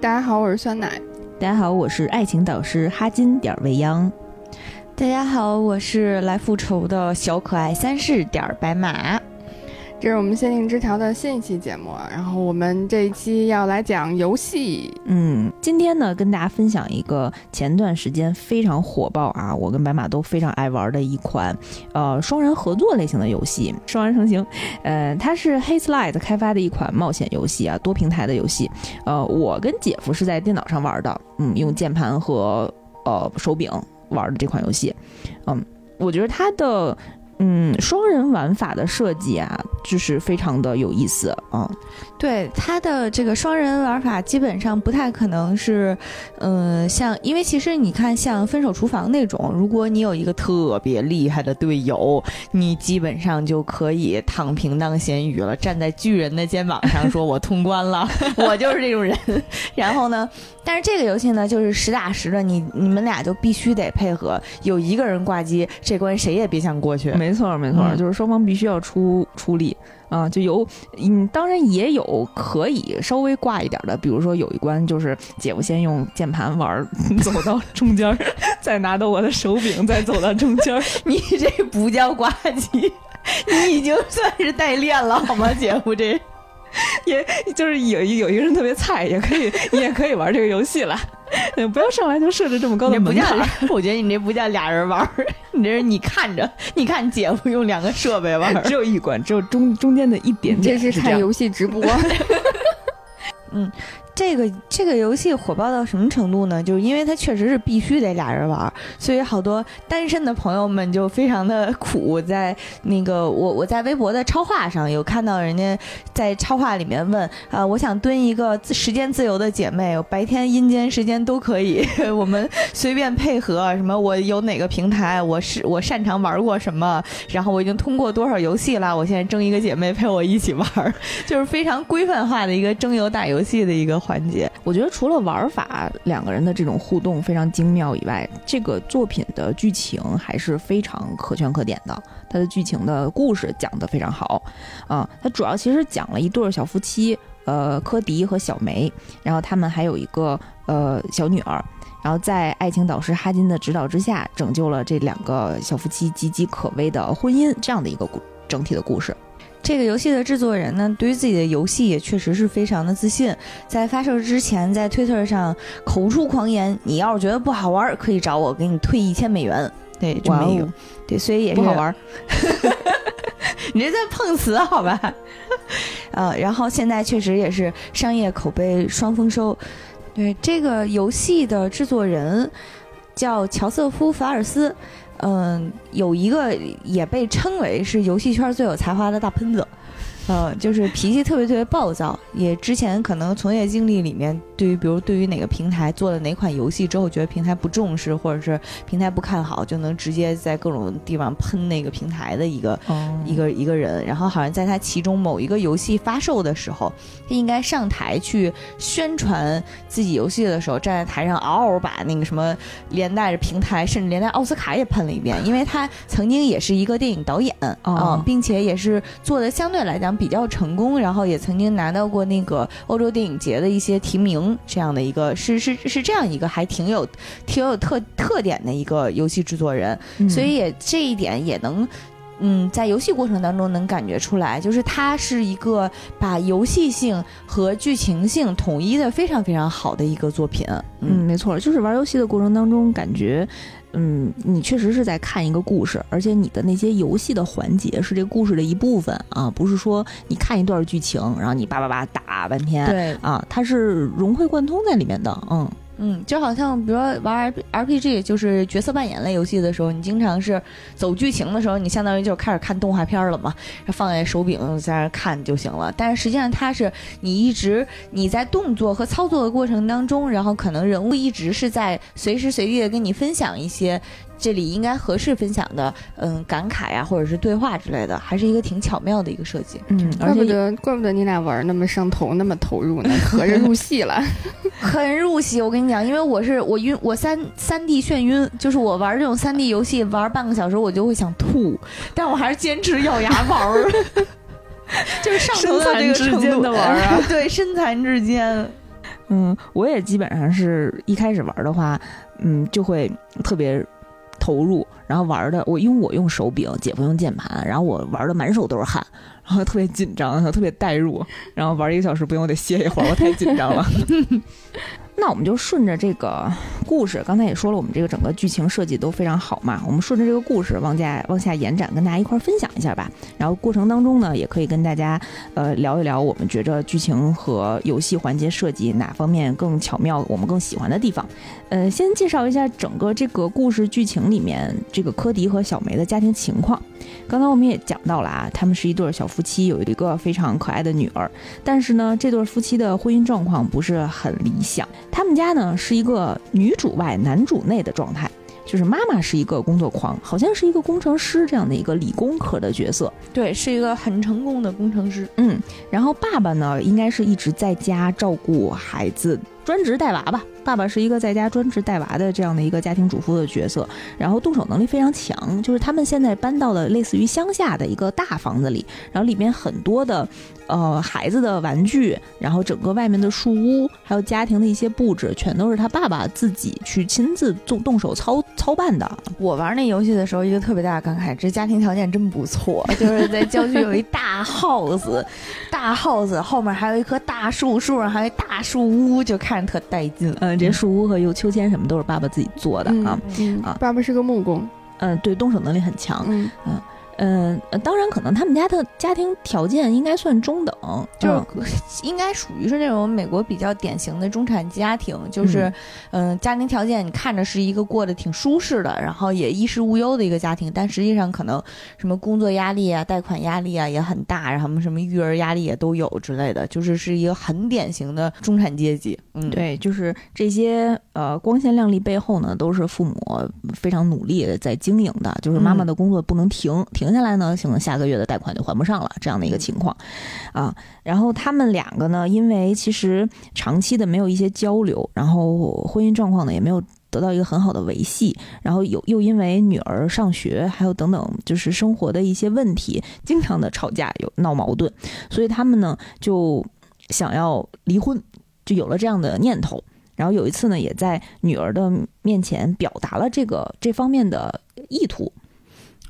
大家好，我是酸奶。大家好，我是爱情导师哈金点未央。大家好，我是来复仇的小可爱三世点白马。这是我们限定枝条的新一期节目，然后我们这一期要来讲游戏。嗯，今天呢，跟大家分享一个前段时间非常火爆啊，我跟白马都非常爱玩的一款呃双人合作类型的游戏《双人成行》。呃，它是 Hazelight 开发的一款冒险游戏啊，多平台的游戏。呃，我跟姐夫是在电脑上玩的，嗯，用键盘和呃手柄玩的这款游戏。嗯，我觉得它的。嗯，双人玩法的设计啊，就是非常的有意思啊。对它的这个双人玩法，基本上不太可能是，嗯，像因为其实你看，像分手厨房那种，如果你有一个特别厉害的队友，你基本上就可以躺平当咸鱼了，站在巨人的肩膀上说：“我通关了，我就是这种人。”然后呢，但是这个游戏呢，就是实打实的，你你们俩就必须得配合，有一个人挂机，这关谁也别想过去。没错，没错，就是双方必须要出出力。啊，就有，嗯，当然也有可以稍微挂一点的，比如说有一关就是姐夫先用键盘玩，走到中间，再拿到我的手柄，再走到中间。你这不叫挂机，你已经算是代练了，好吗，姐夫？这，也就是有有一个人特别菜，也可以，你也可以玩这个游戏了。不要上来就设置这么高的门槛。我觉得你这不叫俩人玩，你这是你看着，你看姐夫用两个设备玩，只有一关，只有中中间的一点点。这是看游戏直播。嗯。这个这个游戏火爆到什么程度呢？就是因为它确实是必须得俩人玩，所以好多单身的朋友们就非常的 苦。在那个我我在微博的超话上有看到人家在超话里面问啊，我想蹲一个时间自由的姐妹，白天阴间时间都可以，我们随便配合。什么我有哪个平台，我是我擅长玩过什么，然后我已经通过多少游戏了，我现在争一个姐妹陪我一起玩，就是非常规范化的一个征友打游戏的一个。环节，我觉得除了玩法两个人的这种互动非常精妙以外，这个作品的剧情还是非常可圈可点的。它的剧情的故事讲得非常好啊，它主要其实讲了一对小夫妻，呃，科迪和小梅，然后他们还有一个呃小女儿，然后在爱情导师哈金的指导之下，拯救了这两个小夫妻岌岌可危的婚姻，这样的一个故整体的故事。这个游戏的制作人呢，对于自己的游戏也确实是非常的自信。在发售之前，在推特上口出狂言：“你要是觉得不好玩，可以找我给你退一千美元。”对，这么一个，对，所以也是不好玩。你这在碰瓷好吧？呃，然后现在确实也是商业口碑双丰收。对，这个游戏的制作人叫乔瑟夫·法尔斯。嗯，有一个也被称为是游戏圈最有才华的大喷子。呃，就是脾气特别特别暴躁，也之前可能从业经历里面，对于比如对于哪个平台做了哪款游戏之后，觉得平台不重视或者是平台不看好，就能直接在各种地方喷那个平台的一个一个一个人。然后好像在他其中某一个游戏发售的时候，他应该上台去宣传自己游戏的时候，站在台上嗷嗷把那个什么连带着平台，甚至连带奥斯卡也喷了一遍，因为他曾经也是一个电影导演啊，并且也是做的相对来讲。比较成功，然后也曾经拿到过那个欧洲电影节的一些提名，这样的一个是是是这样一个还挺有挺有特特点的一个游戏制作人，所以也这一点也能嗯在游戏过程当中能感觉出来，就是他是一个把游戏性和剧情性统一的非常非常好的一个作品。嗯，没错，就是玩游戏的过程当中感觉。嗯，你确实是在看一个故事，而且你的那些游戏的环节是这个故事的一部分啊，不是说你看一段剧情，然后你叭叭叭打半天，对啊，它是融会贯通在里面的，嗯。嗯，就好像比如说玩 R P G，就是角色扮演类游戏的时候，你经常是走剧情的时候，你相当于就开始看动画片了嘛，放在手柄在那看就行了。但是实际上它是你一直你在动作和操作的过程当中，然后可能人物一直是在随时随地的跟你分享一些。这里应该合适分享的，嗯，感慨呀，或者是对话之类的，还是一个挺巧妙的一个设计。嗯，怪不得，怪不得你俩玩那么上头，那么投入呢，合着入戏了，很入戏。我跟你讲，因为我是我晕，我三三 D 眩晕，就是我玩这种三 D 游戏玩半个小时我就会想吐，但我还是坚持咬牙玩儿，就是上头到这个程度的玩啊，对，身残志坚。嗯，我也基本上是一开始玩的话，嗯，就会特别投入，然后玩的我因为我用手柄，姐夫用键盘，然后我玩的满手都是汗，然后特别紧张，特别代入，然后玩一个小时不用我得歇一会儿，我太紧张了。那我们就顺着这个故事，刚才也说了，我们这个整个剧情设计都非常好嘛。我们顺着这个故事往下往下延展，跟大家一块儿分享一下吧。然后过程当中呢，也可以跟大家呃聊一聊，我们觉着剧情和游戏环节设计哪方面更巧妙，我们更喜欢的地方。呃，先介绍一下整个这个故事剧情里面这个柯迪和小梅的家庭情况。刚才我们也讲到了啊，他们是一对小夫妻，有一个非常可爱的女儿。但是呢，这对夫妻的婚姻状况不是很理想。他们家呢是一个女主外男主内的状态，就是妈妈是一个工作狂，好像是一个工程师这样的一个理工科的角色。对，是一个很成功的工程师。嗯，然后爸爸呢，应该是一直在家照顾孩子，专职带娃吧。爸爸是一个在家专职带娃的这样的一个家庭主妇的角色，然后动手能力非常强。就是他们现在搬到了类似于乡下的一个大房子里，然后里面很多的呃孩子的玩具，然后整个外面的树屋，还有家庭的一些布置，全都是他爸爸自己去亲自动动手操操办的。我玩那游戏的时候，一个特别大的感慨，这家庭条件真不错，就是在郊区有一大 house，大 house 后面还有一棵大树，树上还有一大树屋，就看着特带劲。嗯，这树屋和有秋千什么都是爸爸自己做的啊。嗯啊爸爸是个木工。嗯，对，动手能力很强。嗯嗯，呃当然可能他们家的家庭条件应该算中等，就嗯是应该属于是那种美国比较典型的中产家庭，就是，嗯、家庭条件你看着是一个过得挺舒适的，然后也衣食无忧的一个家庭，但实际上可能什么工作压力啊、贷款压力啊也很大，然后什么什么育儿压力也都有之类的，就是是一个很典型的中产阶级。嗯，，对，就是这些呃光鲜亮丽背后呢，都是父母非常努力在经营的。就是妈妈的工作不能停，停下来呢，可能下个月的贷款就还不上了，这样的一个情况啊。然后他们两个呢，因为其实长期的没有一些交流，然后婚姻状况呢也没有。得到一个很好的维系，然后又又因为女儿上学，还有等等，就是生活的一些问题，经常的吵架，有闹矛盾，所以他们呢就想要离婚，就有了这样的念头。然后有一次呢，也在女儿的面前表达了这个这方面的意图。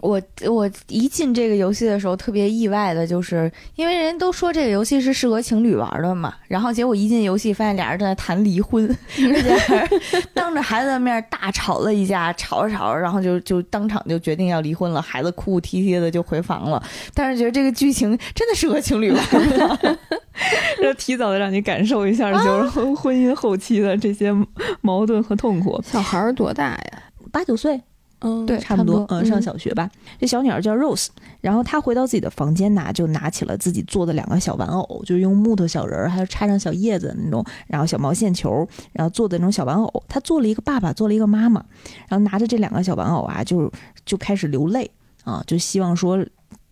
我我一进这个游戏的时候，特别意外的就是，因为人都说这个游戏是适合情侣玩的嘛，然后结果一进游戏，发现俩人在谈离婚，而且还当着孩子的面大吵了一架，吵着吵着，然后就就当场就决定要离婚了，孩子哭哭啼啼的就回房了。但是觉得这个剧情真的适合情侣玩吗？就提早的让你感受一下，就是婚姻后期的这些矛盾和痛苦。小孩儿多大呀？八九岁，嗯，对差不多，嗯，上嗯小学吧。这小女儿叫 Rose，然后她回到自己的房间呐，就拿起了自己做的两个小玩偶，就是用木头小人儿，还有插上小叶子那种，然后小毛线球，然后做的那种小玩偶。她做了一个爸爸，做了一个妈妈，然后拿着这两个小玩偶啊，就就开始流泪啊，就希望说，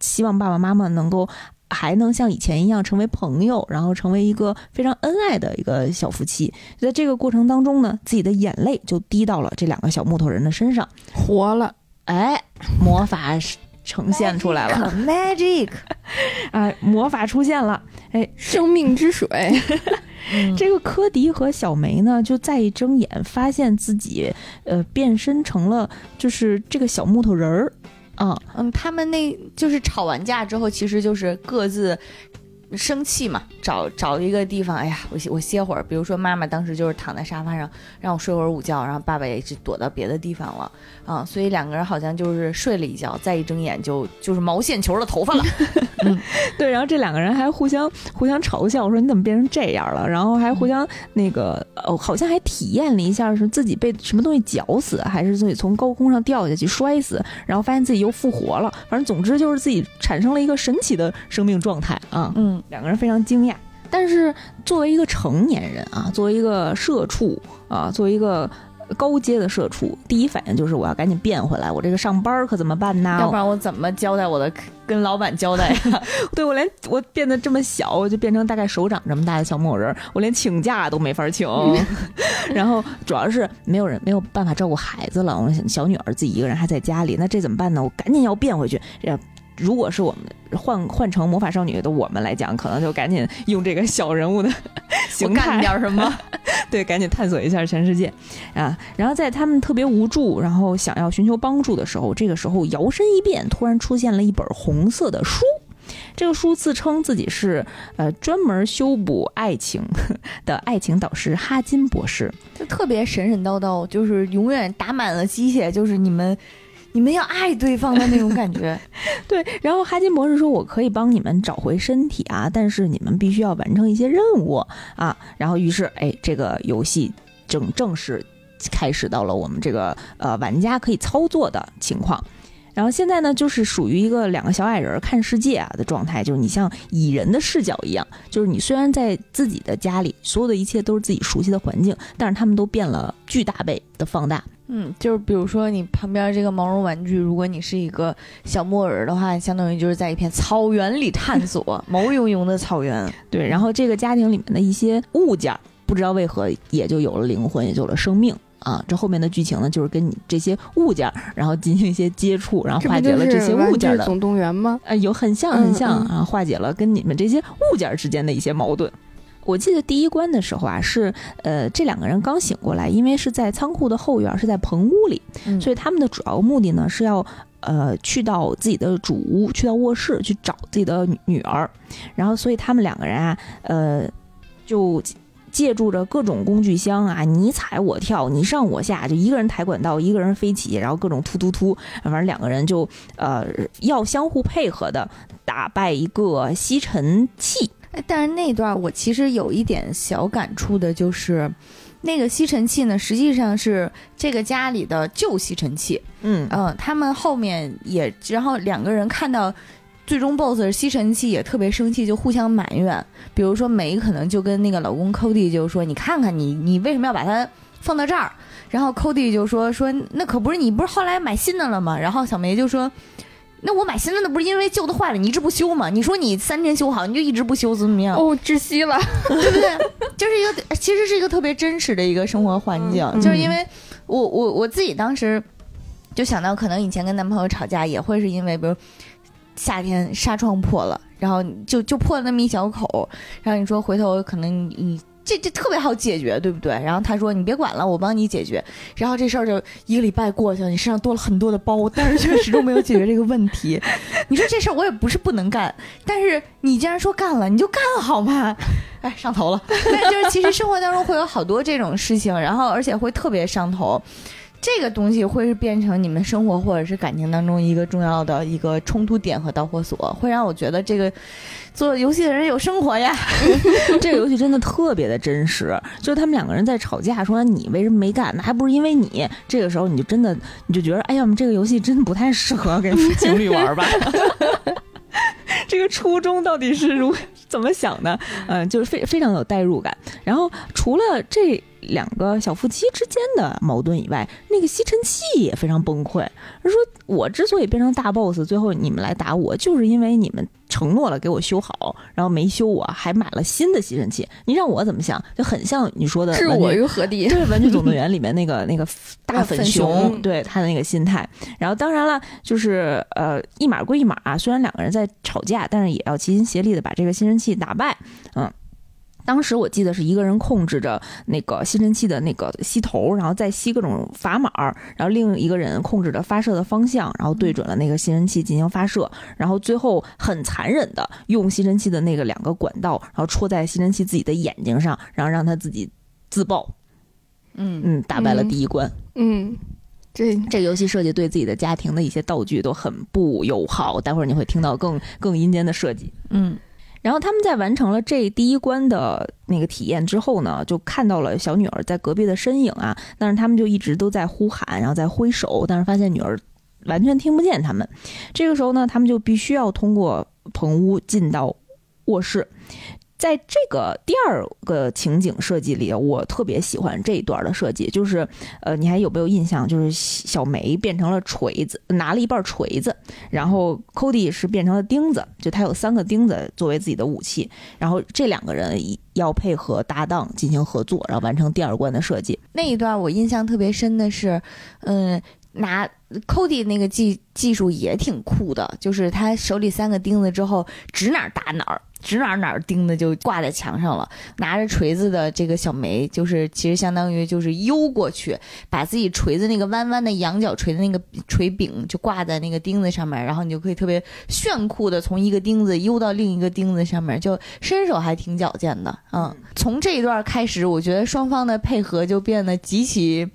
希望爸爸妈妈能够。还能像以前一样成为朋友，然后成为一个非常恩爱的一个小夫妻。在这个过程当中呢，自己的眼泪就滴到了这两个小木头人的身上。活了。哎，魔法呈现出来了，，magic，哎，魔法出现了。哎，生命之水，嗯 这个科迪和小梅呢，就再一睁眼，发现自己呃变身成了就是这个小木头人儿嗯，嗯，他们那就是吵完架之后，其实就是各自生气嘛，找找一个地方，哎呀，我歇我歇会儿。比如说妈妈当时就是躺在沙发上让我睡会儿午觉，然后爸爸也是躲到别的地方了啊，所以两个人好像就是睡了一觉，再一睁眼就就是毛线球的头发了。嗯 对，然后这两个人还互相互相嘲笑，说你怎么变成这样了？然后还互相那个呃，好像还体验了一下，是自己被什么东西绞死，还是自己从高空上掉下去摔死，然后发现自己又复活了。反正总之就是自己产生了一个神奇的生命状态啊。嗯，两个人非常惊讶。但是作为一个成年人啊，作为一个社畜啊，作为一个高阶的社畜，第一反应就是我要赶紧变回来，我这个上班可怎么办呢？要不然我怎么交代我的跟老板交代呀？对我连我变得这么小，我就变成大概手掌这么大的小木偶人儿，我连请假都没法请。然后主要是没有人没有办法照顾孩子了，我小女儿自己一个人还在家里，那这怎么办呢？我赶紧要变回去。这如果是我们换换成魔法少女的我们来讲，可能就赶紧用这个小人物的 形态干点什么？对，赶紧探索一下全世界啊！然后在他们特别无助，然后想要寻求帮助的时候，这个时候摇身一变，突然出现了一本红色的书。这个书自称自己是呃专门修补爱情 的爱情导师哈金博士，就特别神神叨叨，就是永远打满了鸡血，就是你们。你们要爱对方的那种感觉，对。然后哈金博士说：“我可以帮你们找回身体啊，但是你们必须要完成一些任务啊。”然后于是，哎，这个游戏正正式开始到了我们这个呃玩家可以操作的情况。然后现在呢，就是属于一个两个小矮人看世界啊的状态，就是你像蚁人的视角一样，就是你虽然在自己的家里，所有的一切都是自己熟悉的环境，但是他们都变了巨大倍的放大。嗯，就是比如说你旁边这个毛绒玩具，如果你是一个小木耳的话，相当于就是在一片草原里探索，毛茸茸的草原。对，然后这个家庭里面的一些物件，不知道为何也就有了灵魂，也就有了生命啊。这后面的剧情呢，就是跟你这些物件，然后进行一些接触，然后化解了这些物件的总动员吗？呃，有很像很像啊，化解了跟你们这些物件之间的一些矛盾。我记得第一关的时候啊，是呃这两个人刚醒过来，因为是在仓库的后院，是在棚屋里，所以他们的主要目的呢是要呃去到自己的主屋，去到卧室去找自己的女儿，然后所以他们两个人啊，呃就借助着各种工具箱啊，你踩我跳，你上我下，就一个人抬管道，一个人飞起，然后各种突突突，反正两个人就呃要相互配合的打败一个吸尘器。但是那段我其实有一点小感触的，就是那个吸尘器呢，实际上是这个家里的旧吸尘器。嗯嗯，他们后面也，然后两个人看到最终 BOSS 是吸尘器，也特别生气，就互相埋怨。比如说梅可能就跟那个老公 Cody 就说：“你看看你，你为什么要把它放到这儿？”然后 Cody 就说：“说那可不是你不是后来买新的了吗？”然后小梅就说。那我买新的，那不是因为旧的坏了，你一直不修吗？你说你三天修好，你就一直不修，怎么样？哦，窒息了，对不对？就是一个，其实是一个特别真实的一个生活环境。就是因为我我我自己当时就想到，可能以前跟男朋友吵架也会是因为，比如夏天纱窗破了，然后就就破了那么一小口，然后你说回头可能你。这这特别好解决，对不对？然后他说：“你别管了，我帮你解决。”然后这事儿就一个礼拜过去了，你身上多了很多的包，但是却始终没有解决这个问题。你说这事儿我也不是不能干，但是你既然说干了，你就干好吗？哎，上头了。就是其实生活当中会有好多这种事情，然后而且会特别上头。这个东西会是变成你们生活或者是感情当中一个重要的一个冲突点和导火索，会让我觉得这个做游戏的人有生活呀。这个游戏真的特别的真实，就是他们两个人在吵架，说你为什么没干？那还不是因为你。这个时候你就真的你就觉得，哎呀，我们这个游戏真的不太适合给情侣玩吧。这个初衷到底是如怎么想的？嗯，就是非非常有代入感。然后除了这。两个小夫妻之间的矛盾以外，那个吸尘器也非常崩溃。他说：“我之所以变成大 boss，最后你们来打我，就是因为你们承诺了给我修好，然后没修，我还买了新的吸尘器。你让我怎么想？就很像你说的，置我于何地？对，《玩具总动员》里面那个那个大粉熊，对他的那个心态。然后当然了，就是呃，一码归一码，虽然两个人在吵架，但是也要齐心协力的把这个吸尘器打败。嗯。”当时我记得是一个人控制着那个吸尘器的那个吸头，然后再吸各种砝码，然后另一个人控制着发射的方向，然后对准了那个吸尘器进行发射，然后最后很残忍的用吸尘器的那个两个管道，然后戳在吸尘器自己的眼睛上，然后让他自己自爆。嗯嗯，打败了第一关。嗯，这这个游戏设计对自己的家庭的一些道具都很不友好，待会儿你会听到更更阴间的设计。嗯。然后他们在完成了这第一关的那个体验之后呢，就看到了小女儿在隔壁的身影啊，但是他们就一直都在呼喊，然后在挥手，但是发现女儿完全听不见他们。这个时候呢，他们就必须要通过棚屋进到卧室。在这个第二个情景设计里，我特别喜欢这一段的设计，就是，呃，你还有没有印象？就是小梅变成了锤子，拿了一半锤子，然后 Cody 是变成了钉子，就他有三个钉子作为自己的武器，然后这两个人要配合搭档进行合作，然后完成第二关的设计。那一段我印象特别深的是，嗯。拿 Cody 那个技技术也挺酷的，就是他手里三个钉子之后，指哪打哪儿，指哪儿哪儿钉的就挂在墙上了。拿着锤子的这个小梅，就是其实相当于就是悠过去，把自己锤子那个弯弯的羊角锤的那个锤柄就挂在那个钉子上面，然后你就可以特别炫酷的从一个钉子悠到另一个钉子上面，就身手还挺矫健的。嗯，从这一段开始，我觉得双方的配合就变得极其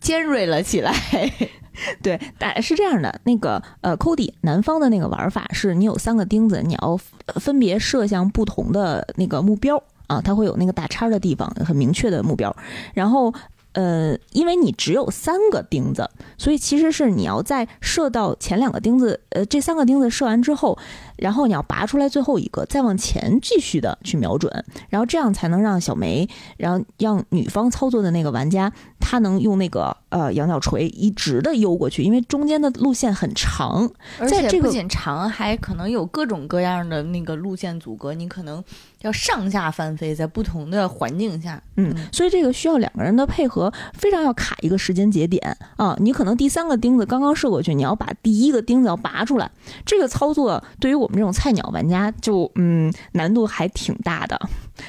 尖锐了起来。对，大是这样的，那个呃，Cody 南方的那个玩法是，你有三个钉子，你要分别射向不同的那个目标啊，它会有那个打叉的地方，很明确的目标，然后。呃，因为你只有三个钉子，所以其实是你要在射到前两个钉子，呃，这三个钉子射完之后，然后你要拔出来最后一个，再往前继续的去瞄准，然后这样才能让小梅，然后让女方操作的那个玩家，他能用那个呃羊角锤一直的悠过去，因为中间的路线很长，而且不仅长，还可能有各种各样的那个路线阻隔，你可能。要上下翻飞，在不同的环境下，嗯，所以这个需要两个人的配合，非常要卡一个时间节点啊。你可能第三个钉子刚刚射过去，你要把第一个钉子要拔出来，这个操作对于我们这种菜鸟玩家就嗯难度还挺大的。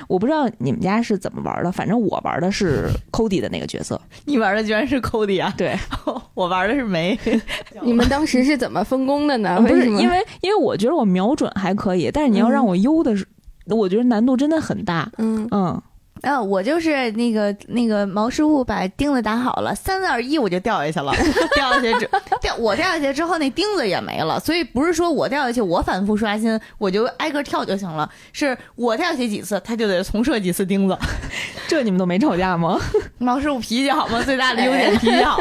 我不知道你们家是怎么玩的，反正我玩的是 Cody 的那个角色，你玩的居然是 Cody 啊？对，我玩的是梅。你们当时是怎么分工的呢？不是因为因为我觉得我瞄准还可以，但是你要让我悠的是。我觉得难度真的很大，嗯嗯，啊，我就是那个那个毛师傅把钉子打好了，三二一我就掉下去了，掉下去之掉我掉下去之后那钉子也没了，所以不是说我掉下去我反复刷新，我就挨个跳就行了，是我掉下去几次他就得重设几次钉子，这你们都没吵架吗？毛师傅脾气好吗？最大的优点脾气好，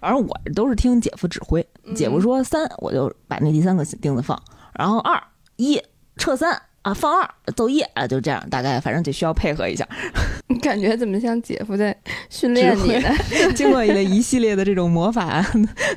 反正我都是听姐夫指挥，姐夫说三我就把那第三个钉子放，然后二一撤三。啊，放二奏业啊，就这样，大概反正得需要配合一下。你感觉怎么像姐夫在训练你呢？经过了一系列的这种魔法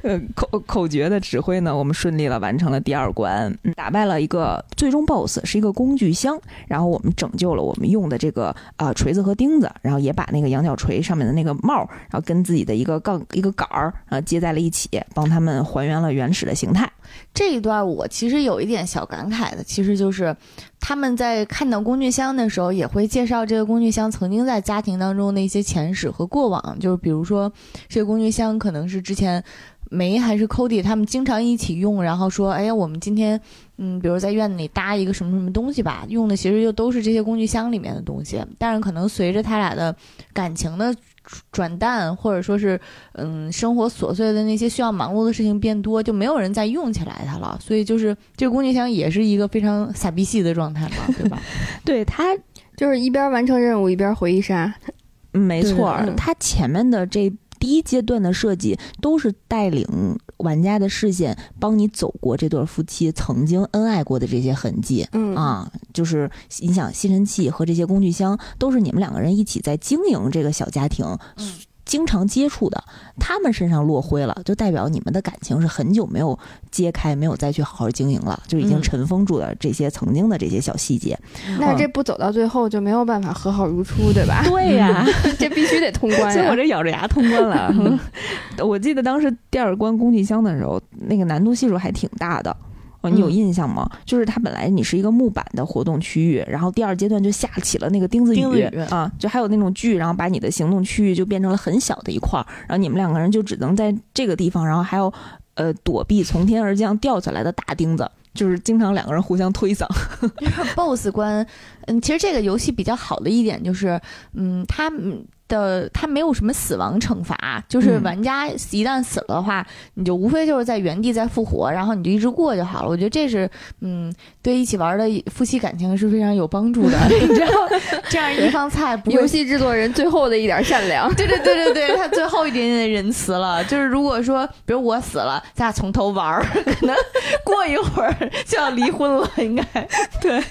呃口口诀的指挥呢，我们顺利了完成了第二关，打败了一个最终 BOSS，是一个工具箱。然后我们拯救了我们用的这个啊锤子和钉子，然后也把那个羊角锤上面的那个帽，然后跟自己的一个杠一个杆儿啊接在了一起，帮他们还原了原始的形态。这一段我其实有一点小感慨的，其实就是他们在看到工具箱的时候，也会介绍这个工具箱曾经在家庭当中的一些前史和过往，就是比如说这个工具箱可能是之前梅还是 Cody 他们经常一起用，然后说，哎呀，我们今天嗯，比如在院子里搭一个什么什么东西吧，用的其实就都是这些工具箱里面的东西，但是可能随着他俩的感情的。转淡，或者说是，嗯，生活琐碎的那些需要忙碌的事情变多，就没有人再用起来它了。所以就是这个工具箱也是一个非常傻逼戏的状态嘛，对吧？对，它就是一边完成任务一边回忆杀，没错。它前面的这第一阶段的设计都是带领。玩家的视线帮你走过这对夫妻曾经恩爱过的这些痕迹，嗯啊，就是你想吸尘器和这些工具箱都是你们两个人一起在经营这个小家庭。经常接触的，他们身上落灰了，就代表你们的感情是很久没有揭开，没有再去好好经营了，就已经尘封住了这些曾经的这些小细节。那这不走到最后就没有办法和好如初，对吧？对呀，这必须得通关。所以我这咬着牙通关了。我记得当时第二关工具箱的时候，那个难度系数还挺大的。你有印象吗？就是它本来你是一个木板的活动区域，然后第二阶段就下起了那个钉子雨啊，就还有那种锯，然后把你的行动区域就变成了很小的一块儿，然后你们两个人就只能在这个地方，然后还要呃躲避从天而降掉下来的大钉子，就是经常两个人互相推搡。BOSS 关，嗯，其实这个游戏比较好的一点就是，嗯，它。的他没有什么死亡惩罚，就是玩家一旦死了的话，你就无非就是在原地再复活，然后你就一直过就好了。我觉得这是嗯，对一起玩的夫妻感情是非常有帮助的。你知道，这样一方菜，游戏制作人最后的一点善良，对 对对对对，他最后一点点的仁慈了。就是如果说，比如我死了，咱俩从头玩，可能过一会儿就要离婚了，应该对。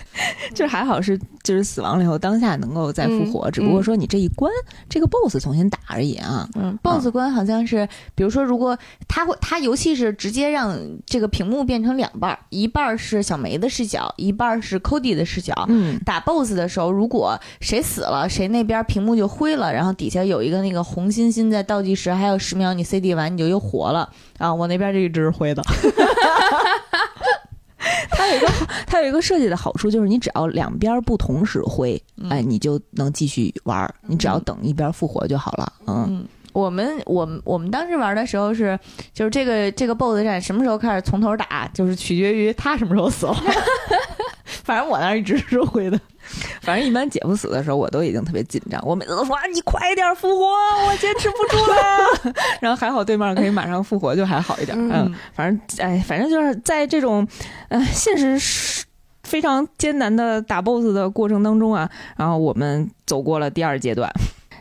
就是还好是就是死亡了以后当下能够再复活，嗯只不过说你这一关、这个 BOSS 重新打而已啊。嗯，BOSS 关好像是，比如说，如果它会，它游戏是直接让这个屏幕变成两半儿，一半儿是小梅的视角，一半儿是 Cody 的视角。嗯，打 BOSS 的时候，如果谁死了，谁那边屏幕就灰了，然后底下有一个那个红心心在倒计时，还有十秒，你 CD 完你就又活了啊！我那边就一直是灰的。它有一个它有一个设计的好处就是你只要两边不同时挥，嗯哎，你就能继续玩儿，你只要等一边复活就好了。嗯，嗯，我们我们我们当时玩的时候是，就是这个这个 BOSS 战什么时候开始从头打，就是取决于他什么时候死了。反正我那儿一直是灰的。反正一般姐夫死的时候，我都已经特别紧张，我每次都说啊，你快点复活，我坚持不住了。然后还好对面可以马上复活，就还好一点。嗯嗯，反正哎，反正就是在这种呃现实是非常艰难的打 BOSS 的过程当中啊，然后我们走过了第二阶段。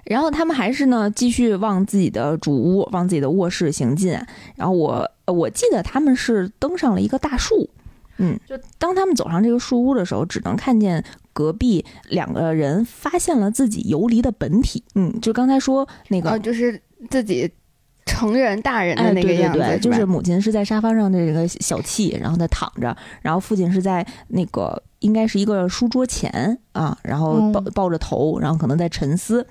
然后他们还是呢，继续往自己的主屋、往自己的卧室行进。然后我呃我记得他们是登上了一个大树，嗯，就当他们走上这个树屋的时候，只能看见隔壁两个人发现了自己游离的本体。嗯，就刚才说那个哦，就是自己成人大人的哎，那个样子，对对对，就是母亲是在沙发上这个小憩，然后在躺着，然后父亲是在那个应该是一个书桌前啊，然后抱嗯。抱着头，然后可能在沉思。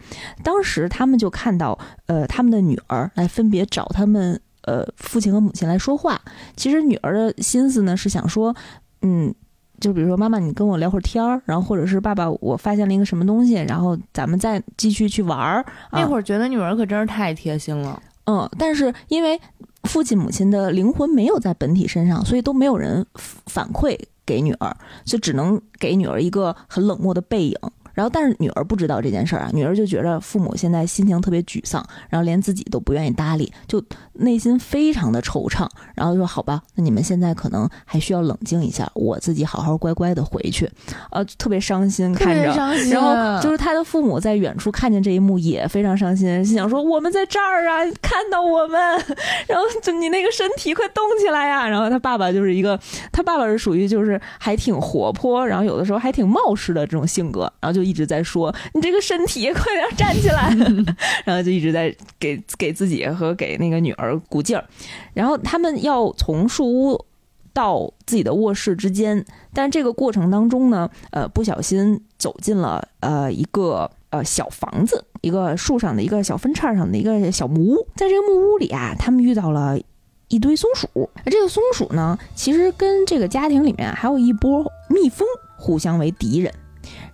当时他们就看到，呃，他们的女儿来分别找他们呃父亲和母亲来说话。其实女儿的心思呢是想说，嗯。就比如说，妈妈，你跟我聊会儿天儿，然后或者是爸爸，我发现了一个什么东西，然后咱们再继续去玩儿。啊那会儿觉得女儿可真是太贴心了。嗯，但是因为父亲母亲的灵魂没有在本体身上，所以都没有人反馈给女儿，就只能给女儿一个很冷漠的背影。然后，但是女儿不知道这件事儿啊，女儿就觉着父母现在心情特别沮丧，然后连自己都不愿意搭理，就内心非常的惆怅。然后就说：“好吧，那你们现在可能还需要冷静一下，我自己好好乖乖的回去。”呃，特别伤心，看着。伤心然后就是他的父母在远处看见这一幕也非常伤心，心想说我们在这儿啊，看到我们，然后就你那个身体快动起来呀、然后他爸爸就是一个，他爸爸是属于就是还挺活泼，然后有的时候还挺冒失的这种性格，然后就一直在说你这个身体快点站起来，然后就一直在给给自己和给那个女儿鼓劲儿，然后他们要从树屋。到自己的卧室之间，但这个过程当中呢，呃，不小心走进了呃一个呃小房子，一个树上的一个小分叉上的一个小木屋。在这个木屋里啊，他们遇到了一堆松鼠。而这个松鼠呢，其实跟这个家庭里面还有一波蜜蜂互相为敌人。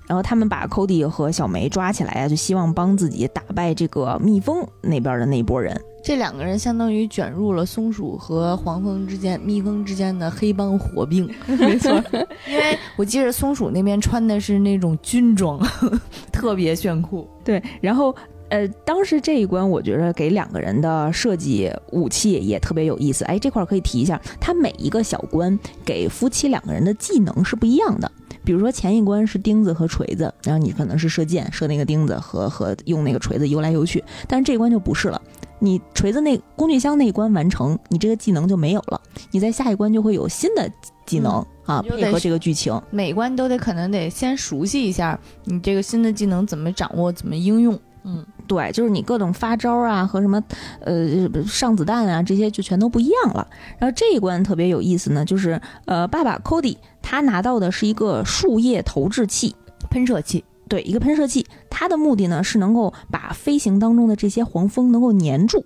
然后他们把 Cody 和小梅抓起来啊，就希望帮自己打败这个蜜蜂那边的那一波人。这两个人相当于卷入了松鼠和黄蜂之间、蜜蜂之间的黑帮火并。没错，因为我记得松鼠那边穿的是那种军装，特别炫酷。对，然后呃，当时这一关我觉得给两个人的设计武器也特别有意思。哎，这块儿可以提一下，它每一个小关给夫妻两个人的技能是不一样的。比如说前一关是钉子和锤子，然后你可能是射箭，射那个钉子和和用那个锤子游来游去，但是这一关就不是了。你锤子那工具箱那一关完成，你这个技能就没有了，你在下一关就会有新的技能、啊，配合这个剧情。每关都得可能得先熟悉一下你这个新的技能怎么掌握、怎么应用。嗯，对，就是你各种发招啊和什么呃上子弹啊这些就全都不一样了。然后这一关特别有意思呢，就是呃爸爸 Cody 他拿到的是一个树叶投掷器，喷射器。对，一个喷射器，它的目的呢是能够把飞行当中的这些黄蜂能够粘住，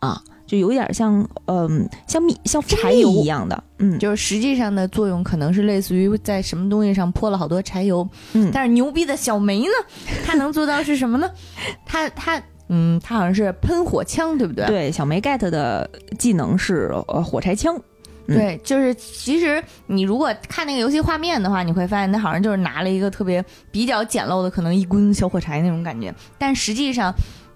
啊，就有点像嗯、像米像柴油一样的，嗯，就是实际上的作用可能是类似于在什么东西上泼了好多柴油，嗯但是牛逼的小梅呢，她能做到是什么呢？她她嗯，她好像是喷火枪，对不对？对，小梅 get 的技能是呃火柴枪，嗯对，就是其实你如果看那个游戏画面的话，你会发现他好像就是拿了一个特别比较简陋的，可能一棍小火柴那种感觉，但实际上。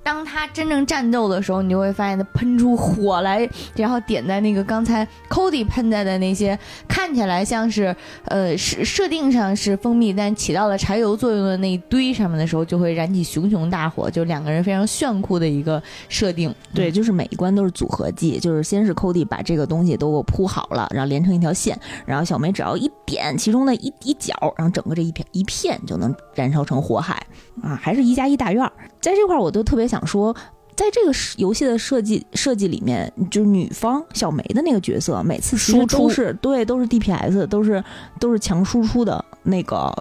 当他真正战斗的时候，你就会发现他喷出火来，然后点在那个刚才 Cody 喷在的那些看起来像是呃设设定上是蜂蜜，但起到了柴油作用的那一堆上面的时候，就会燃起熊熊大火，就两个人非常炫酷的一个设定。对，就是每一关都是组合技，就是先是 Cody 把这个东西都给我铺好了，然后连成一条线，然后小梅只要一点其中的一一角，然后整个这一片一片就能燃烧成火海啊！还是一加一大院儿，在这块儿我都特别想说，在这个游戏的设计设计里面，就是女方小梅的那个角色，每次其实都是对都是 DPS，都是都是强输出的那个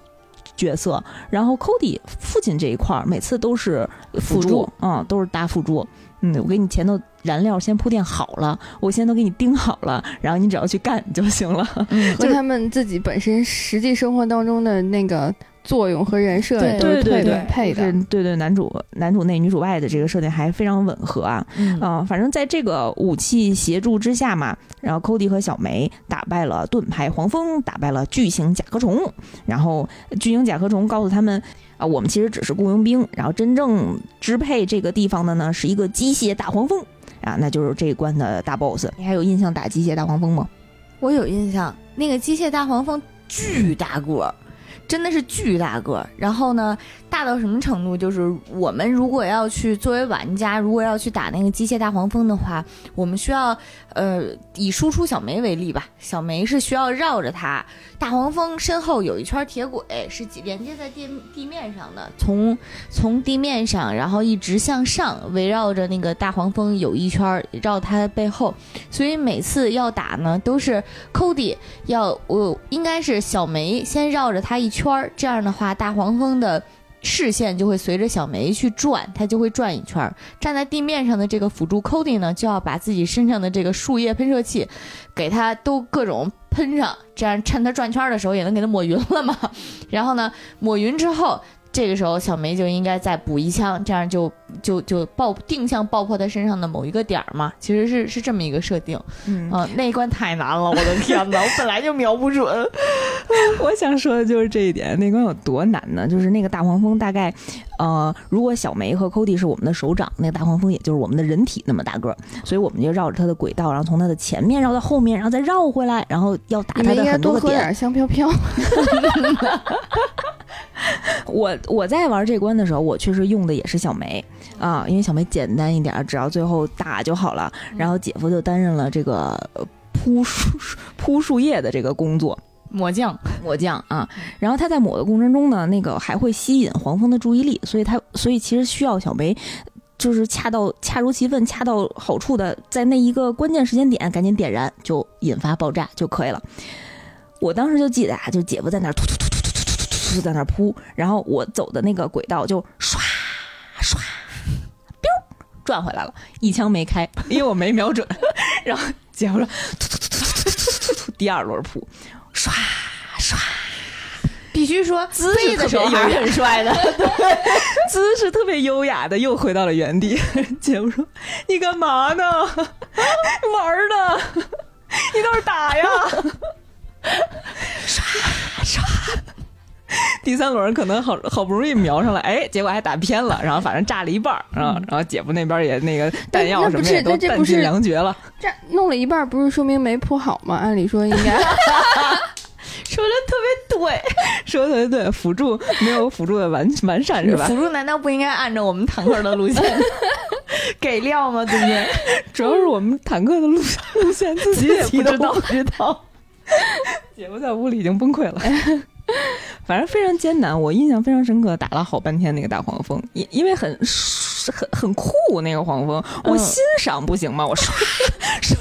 角色，然后 Cody 父亲这一块儿每次都是辅助，嗯，都是大辅助。嗯，我给你前头燃料先铺垫好了，我现在都给你盯好了，然后你只要去干就行了。嗯，和他们自己本身实际生活当中的那个作用和人设都是对对配的。对对，男主男主内女主外的这个设定还非常吻合啊。嗯，反正在这个武器协助之下嘛，然后 Cody 和小梅打败了盾牌黄蜂，打败了巨型甲壳虫，然后巨型甲壳虫告诉他们。啊，我们其实只是雇佣兵，然后真正支配这个地方的呢是一个机械大黄蜂啊，那就是这一关的大 boss。你还有印象打机械大黄蜂吗？我有印象，那个机械大黄蜂巨大个，真的是巨大个。然后呢？大到什么程度？就是我们如果要去作为玩家，如果要去打那个机械大黄蜂的话，我们需要呃以输出小梅为例吧。小梅是需要绕着它，大黄蜂身后有一圈铁轨是连接在地地面上的，从从地面上然后一直向上围绕着那个大黄蜂有一圈绕它的背后，所以每次要打呢都是 Cody 要我应该是小梅先绕着它一圈，圈儿这样的话大黄蜂的。视线就会随着小梅去转，它就会转一圈儿。站在地面上的这个辅助 Cody 呢，就要把自己身上的这个树叶喷射器，给它都各种喷上，这样趁它转圈儿的时候也能给它抹匀了嘛。然后呢，抹匀之后。这个时候，小梅就应该再补一枪，这样就就就爆定向爆破他身上的某一个点儿嘛。其实是是这么一个设定，嗯，那一关太难了，我的天哪，我本来就瞄不准。我想说的就是这一点，那关有多难呢？就是那个大黄蜂，大概，呃，如果小梅和 Cody 是我们的手掌，那个大黄蜂也就是我们的人体那么大个儿，所以我们就绕着它的轨道，然后从它的前面绕到后面，然后再绕回来，然后要打它的很多个点。香飘飘。我我在玩这关的时候，我确实用的也是小梅啊，因为小梅简单一点，只要最后打就好了。然后姐夫就担任了这个铺树铺树叶的这个工作，抹酱抹酱啊。然后他在抹的过程中呢，那个还会吸引黄蜂的注意力，所以他所以其实需要小梅就是恰到恰如其分、恰到好处的在那一个关键时间点赶紧点燃，就引发爆炸就可以了。我当时就记得啊，就姐夫在那突突突突。突突突突在那扑，然后我走的那个轨道就唰唰，biu 转回来了，一枪没开，因为我没瞄准。然后姐夫说，突突突突突突突突，第二轮扑，唰唰，必须说姿势的时候还是很帅的，姿势特别优雅的又回到了原地。姐夫说，你干嘛呢？玩呢？你倒是打呀！唰唰。第三轮可能好好不容易瞄上了，哎，结果还打偏了，然后反正炸了一半儿啊，然后姐夫那边也那个弹药什么也都弹尽粮绝了。这弄了一半，不是说明没铺好吗？按理说应该。说的特别对，说的特别对，辅助没有辅助的完完善是吧？辅助难道不应该按照我们坦克的路线 给料吗？对不对？主要是我们坦克的路路线自己也不知道，不知道。姐夫在屋里已经崩溃了。反正非常艰难，我印象非常深刻，打了好半天那个大黄蜂，因因为很很很酷那个黄蜂，我欣赏不行吗？我刷刷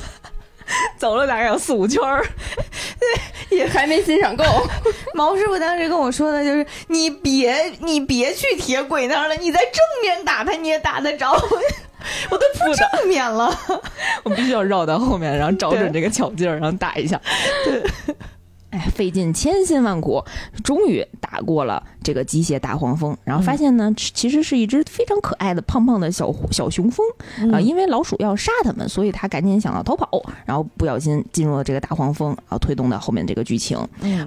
走了大概有四五圈儿，对，也还没欣赏够。毛师傅当时跟我说的就是：你别你别去铁轨那儿了，你在正面打他你也打得着。我都扑正面了，我必须要绕到后面，然后找准这个巧劲儿，然后打一下。对。哎，费尽千辛万苦，终于打过了这个机械大黄蜂，然后发现呢，其实是一只非常可爱的胖胖的小小雄蜂啊。因为老鼠要杀它们，所以它赶紧想要逃跑，然后不小心进入了这个大黄蜂啊，推动的后面这个剧情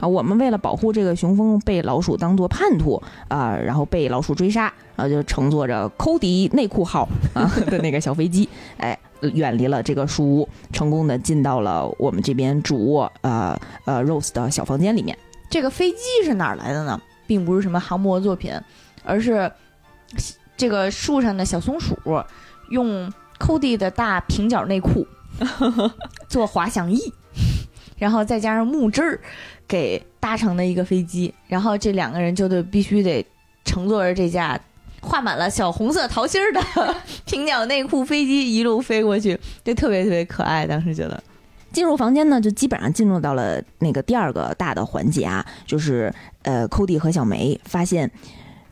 啊。我们为了保护这个雄蜂，被老鼠当做叛徒啊，然后被老鼠追杀然啊，就乘坐着寇迪内裤号啊 的那个小飞机，哎。远离了这个树屋，成功的进到了我们这边主卧，呃呃，Rose 的小房间里面。这个飞机是哪儿来的呢？并不是什么航模作品，而是这个树上的小松鼠用 Cody 的大平角内裤 做滑翔翼，然后再加上木枝儿给搭成的一个飞机。然后这两个人就得必须得乘坐着这架。画满了小红色桃心儿的 平角内裤飞机一路飞过去，就特别特别可爱。当时觉得，进入房间呢，就基本上进入到了那个第二个大的环节啊，就是呃，寇蒂和小梅发现，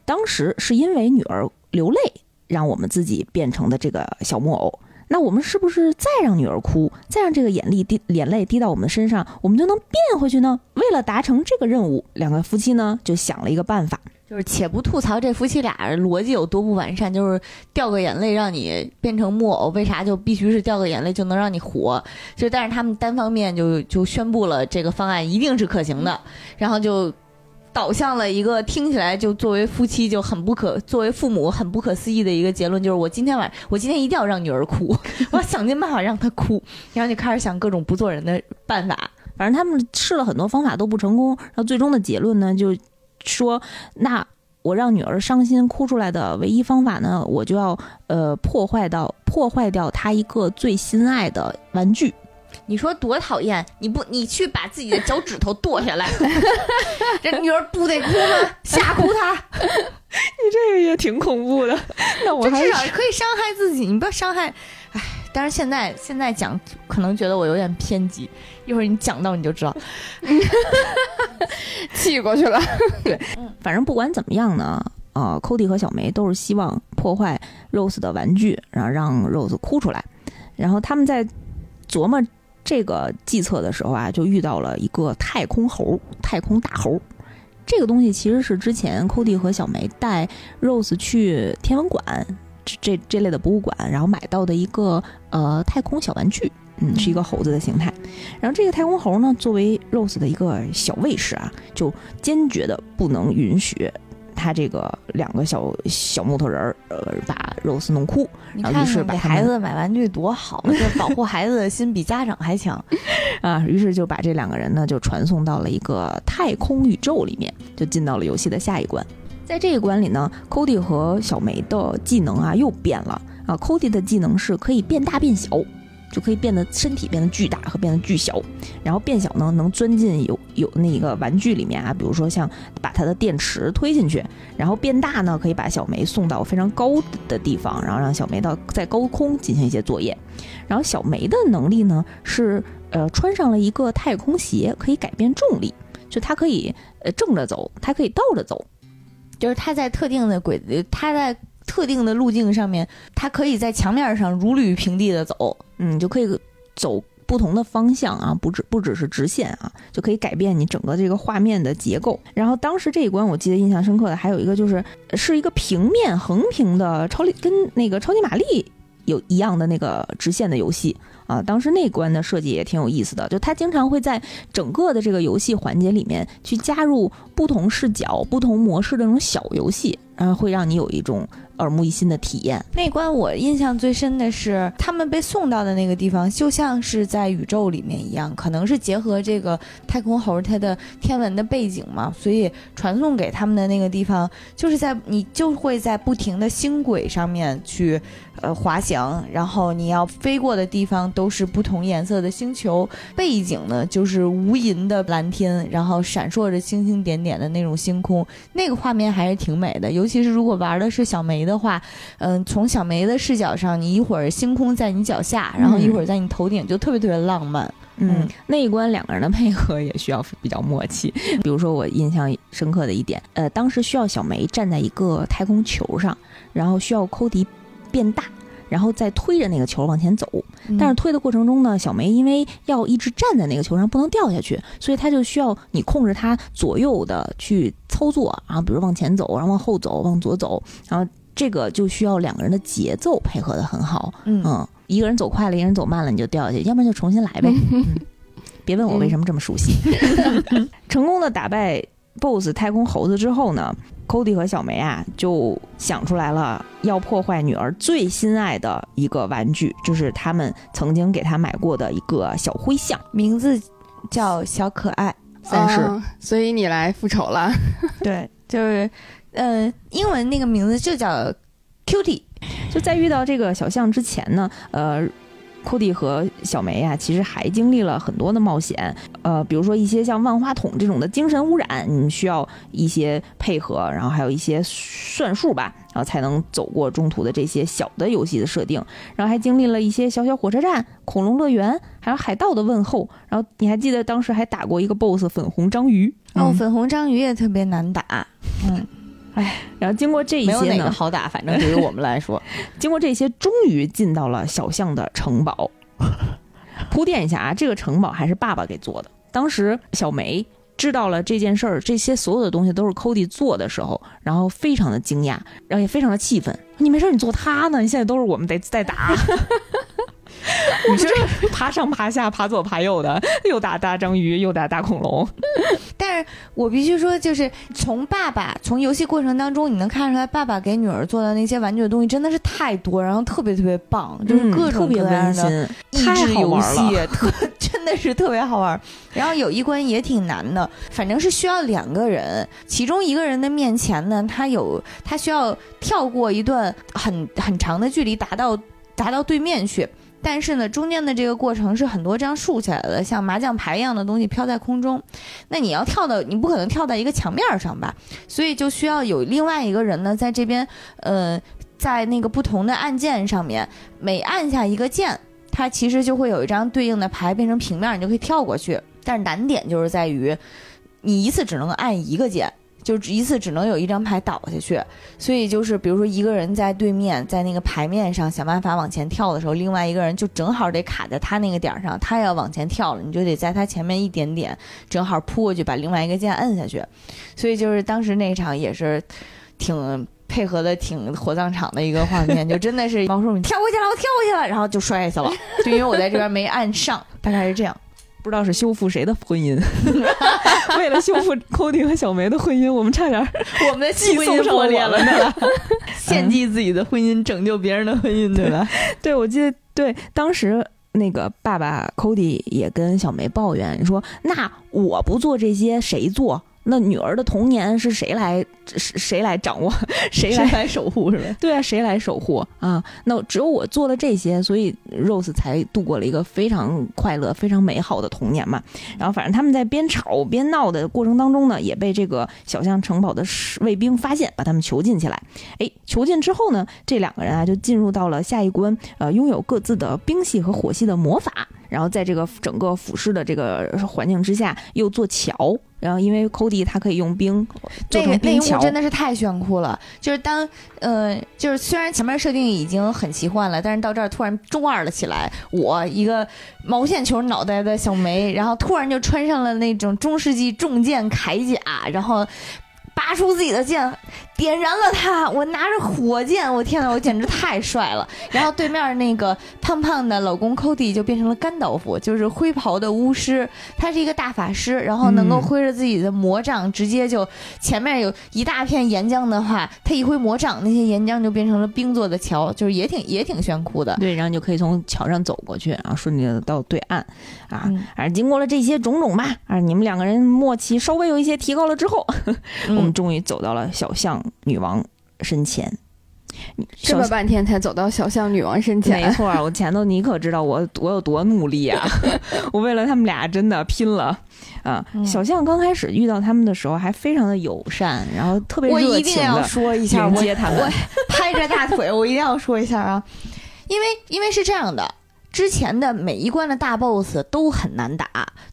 当时是因为女儿流泪，让我们自己变成的这个小木偶。那我们是不是再让女儿哭，再让这个眼泪滴眼泪滴到我们身上，我们就能变回去呢？为了达成这个任务，两个夫妻呢就想了一个办法。就是且不吐槽这夫妻俩逻辑有多不完善，就是掉个眼泪让你变成木偶，为啥就必须是掉个眼泪就能让你活？就但是他们单方面就就宣布了这个方案一定是可行的，然后就导向了一个听起来就作为夫妻就很不可，作为父母很不可思议的一个结论，就是我今天晚我今天一定要让女儿哭，我要想尽办法让她哭，然后就开始想各种不做人的办法，反正他们试了很多方法都不成功，然后最终的结论呢就。说，那我让女儿伤心哭出来的唯一方法呢，我就要呃破坏到破坏掉她一个最心爱的玩具。你说多讨厌？你不，你去把自己的脚趾头剁下来，这女儿不得哭吗？吓哭她？你这个也挺恐怖的。那我至少可以伤害自己，你不要伤害。哎，但是现在现在讲，可能觉得我有点偏激。一会儿你讲到你就知道，气过去了。对，反正不管怎么样呢，呃，Cody 和小梅都是希望破坏 Rose 的玩具，然后让 Rose 哭出来。然后他们在琢磨这个计策的时候啊，就遇到了一个太空猴、太空大猴。这个东西其实是之前 Cody 和小梅带 Rose 去天文馆这这类的博物馆，然后买到的一个呃太空小玩具。嗯，是一个猴子的形态。然后这个太空猴呢，作为 Rose 的一个小卫士啊，就坚决的不能允许他这个两个小小木头人儿呃把 Rose 弄哭。然后于是把孩子买玩具多好，这保护孩子的心比家长还强 啊。于是就把这两个人呢就传送到了一个太空宇宙里面，就进到了游戏的下一关。在这一关里呢，Cody 和小梅的技能啊又变了啊。Cody 的技能是可以变大变小。就可以变得身体变得巨大和变得巨小，然后变小呢能钻进有有那个玩具里面啊，比如说像把它的电池推进去，然后变大呢可以把小梅送到非常高的地方，然后让小梅到在高空进行一些作业。然后小梅的能力呢是呃穿上了一个太空鞋，可以改变重力，就它可以呃正着走，它可以倒着走，就是它在特定的轨，它在。特定的路径上面，它可以在墙面上如履平地的走，嗯，就可以走不同的方向啊，不只不只是直线啊，就可以改变你整个这个画面的结构。然后当时这一关我记得印象深刻的还有一个就是是一个平面横屏的超力跟那个超级玛丽有一样的那个直线的游戏啊，当时那关的设计也挺有意思的，就他经常会在整个的这个游戏环节里面去加入不同视角、不同模式的那种小游戏，然后会让你有一种。耳目一新的体验。那关我印象最深的是，他们被送到的那个地方，就像是在宇宙里面一样，可能是结合这个太空猴它的天文的背景嘛，所以传送给他们的那个地方，就是在你就会在不停的星轨上面去呃滑翔，然后你要飞过的地方都是不同颜色的星球，背景呢就是无垠的蓝天，然后闪烁着星星点点的那种星空，那个画面还是挺美的，尤其是如果玩的是小梅。的话，嗯，从小梅的视角上，你一会儿星空在你脚下，然后一会儿在你头顶，就特别特别浪漫。嗯，那一关两个人的配合也需要比较默契。比如说我印象深刻的一点，呃，当时需要小梅站在一个太空球上，然后需要抠迪变大，然后再推着那个球往前走。嗯但是推的过程中呢，小梅因为要一直站在那个球上不能掉下去，所以她就需要你控制她左右的去操作，啊比如往前走，然后往后走，往左走，然后这个就需要两个人的节奏配合的很好。嗯嗯，一个人走快了，一个人走慢了，你就掉下去，要不然就重新来呗。嗯别问我为什么这么熟悉。成功的打败 BOSS 太空猴子之后呢，Cody 和小梅啊就想出来了要破坏女儿最心爱的一个玩具，就是他们曾经给她买过的一个小灰象。名字叫小可爱，三世哦所以你来复仇了。对，就是，呃，英文那个名字就叫 Cutie，就在遇到这个小象之前呢，呃。Cody 和小梅啊、其实还经历了很多的冒险，呃，比如说一些像万花筒这种的精神污染，你需要一些配合，然后还有一些算术吧，然后才能走过中途的这些小的游戏的设定，然后还经历了一些小小火车站、恐龙乐园，还有海盗的问候，然后你还记得当时还打过一个 BOSS 粉红章鱼，哦，嗯。粉红章鱼也特别难打，嗯，然后经过这一没有哪个些呢，好打，反正对于我们来说，经过这些，终于进到了小象的城堡。铺垫一下啊，这个城堡还是爸爸给做的。当时小梅知道了这件事儿，这些所有的东西都是 Cody 做的时候，然后非常的惊讶，然后也非常的气愤。你没事，你做他呢？你现在都是我们得在打。你说这爬上爬下，爬左爬右的，又打大章鱼，又打大恐龙。但是我必须说，就是从爸爸从游戏过程当中，你能看出来，爸爸给女儿做的那些玩具的东西真的是太多，然后特别特别棒，就是各种各样的游好玩戏了，特 真的是特别好玩。然后有一关也挺难的，反正是需要两个人，其中一个人的面前呢，他有他需要跳过一段很很长的距离，达到达到对面去。但是呢，中间的这个过程是很多张竖起来的，像麻将牌一样的东西飘在空中。那你要跳到，你不可能跳在一个墙面上吧？所以就需要有另外一个人呢，在这边，呃，在那个不同的按键上面，每按下一个键，它其实就会有一张对应的牌变成平面，你就可以跳过去。但是难点就是在于，你一次只能按一个键。就一次只能有一张牌倒下去，所以就是比如说一个人在对面，在那个牌面上想办法往前跳的时候，另外一个人就正好得卡在他那个点儿上，他要往前跳了，你就得在他前面一点点，正好扑过去把另外一个键摁下去。所以就是当时那场也是挺配合的，挺火葬场的一个画面，就真的是毛叔你跳过去了，我跳过去了，然后就摔下去了，就因为我在这边没按上，大概是这样。不知道是修复谁的婚姻。为了修复 Cody 和小梅的婚姻，我们差点我们的寄婚姻送上了破裂了，我们对吧？献祭自己的婚姻，拯救别人的婚姻，对吧？对，我记得对，当时那个爸爸 Cody 也跟小梅抱怨说：“那我不做这些，谁做？那女儿的童年是谁来谁谁来掌握？谁来？来守护是吧？对啊，谁来守护啊？那只有我做了这些，所以 Rose 才度过了一个非常快乐、非常美好的童年嘛。然后，反正他们在边吵边闹的过程当中呢，也被这个小象城堡的士卫兵发现，把他们囚禁起来。哎，囚禁之后呢，这两个人啊就进入到了下一关，呃，拥有各自的冰系和火系的魔法。然后在这个整个俯视的这个环境之下，又做桥。然后因为 Cody 他可以用冰做那个那一幕成冰桥，真的是太炫酷了。就是当呃，就是虽然前面设定已经很奇幻了，但是到这儿突然中二了起来。我一个毛线球脑袋的小梅，然后突然就穿上了那种中世纪重剑铠甲，然后。拔出自己的剑，点燃了它。我拿着火箭，我天呐，我简直太帅了。然后对面那个胖胖的老公 Cody 就变成了甘道夫，就是灰袍的巫师。他是一个大法师，然后能够嗯挥着自己的魔杖，直接就前面有一大片岩浆的话，他一挥魔杖，那些岩浆就变成了冰做的桥，就是也挺也挺炫酷的。对，然后就可以从桥上走过去，然后顺利的到对岸，啊，嗯啊，经过了这些种种吧，啊，你们两个人默契稍微有一些提高了之后，我们嗯，终于走到了小象女王身前。小这么半天才走到小象女王身前没前，错儿，我前头你可知道我我有多努力啊！我为了他们俩真的拼了啊！嗯小象刚开始遇到他们的时候还非常的友善，然后特别我热一定要情的说一下，我迎接他们我。拍着大腿，我一定要说一下啊，因为因为是这样的。之前的每一关的大 boss 都很难打，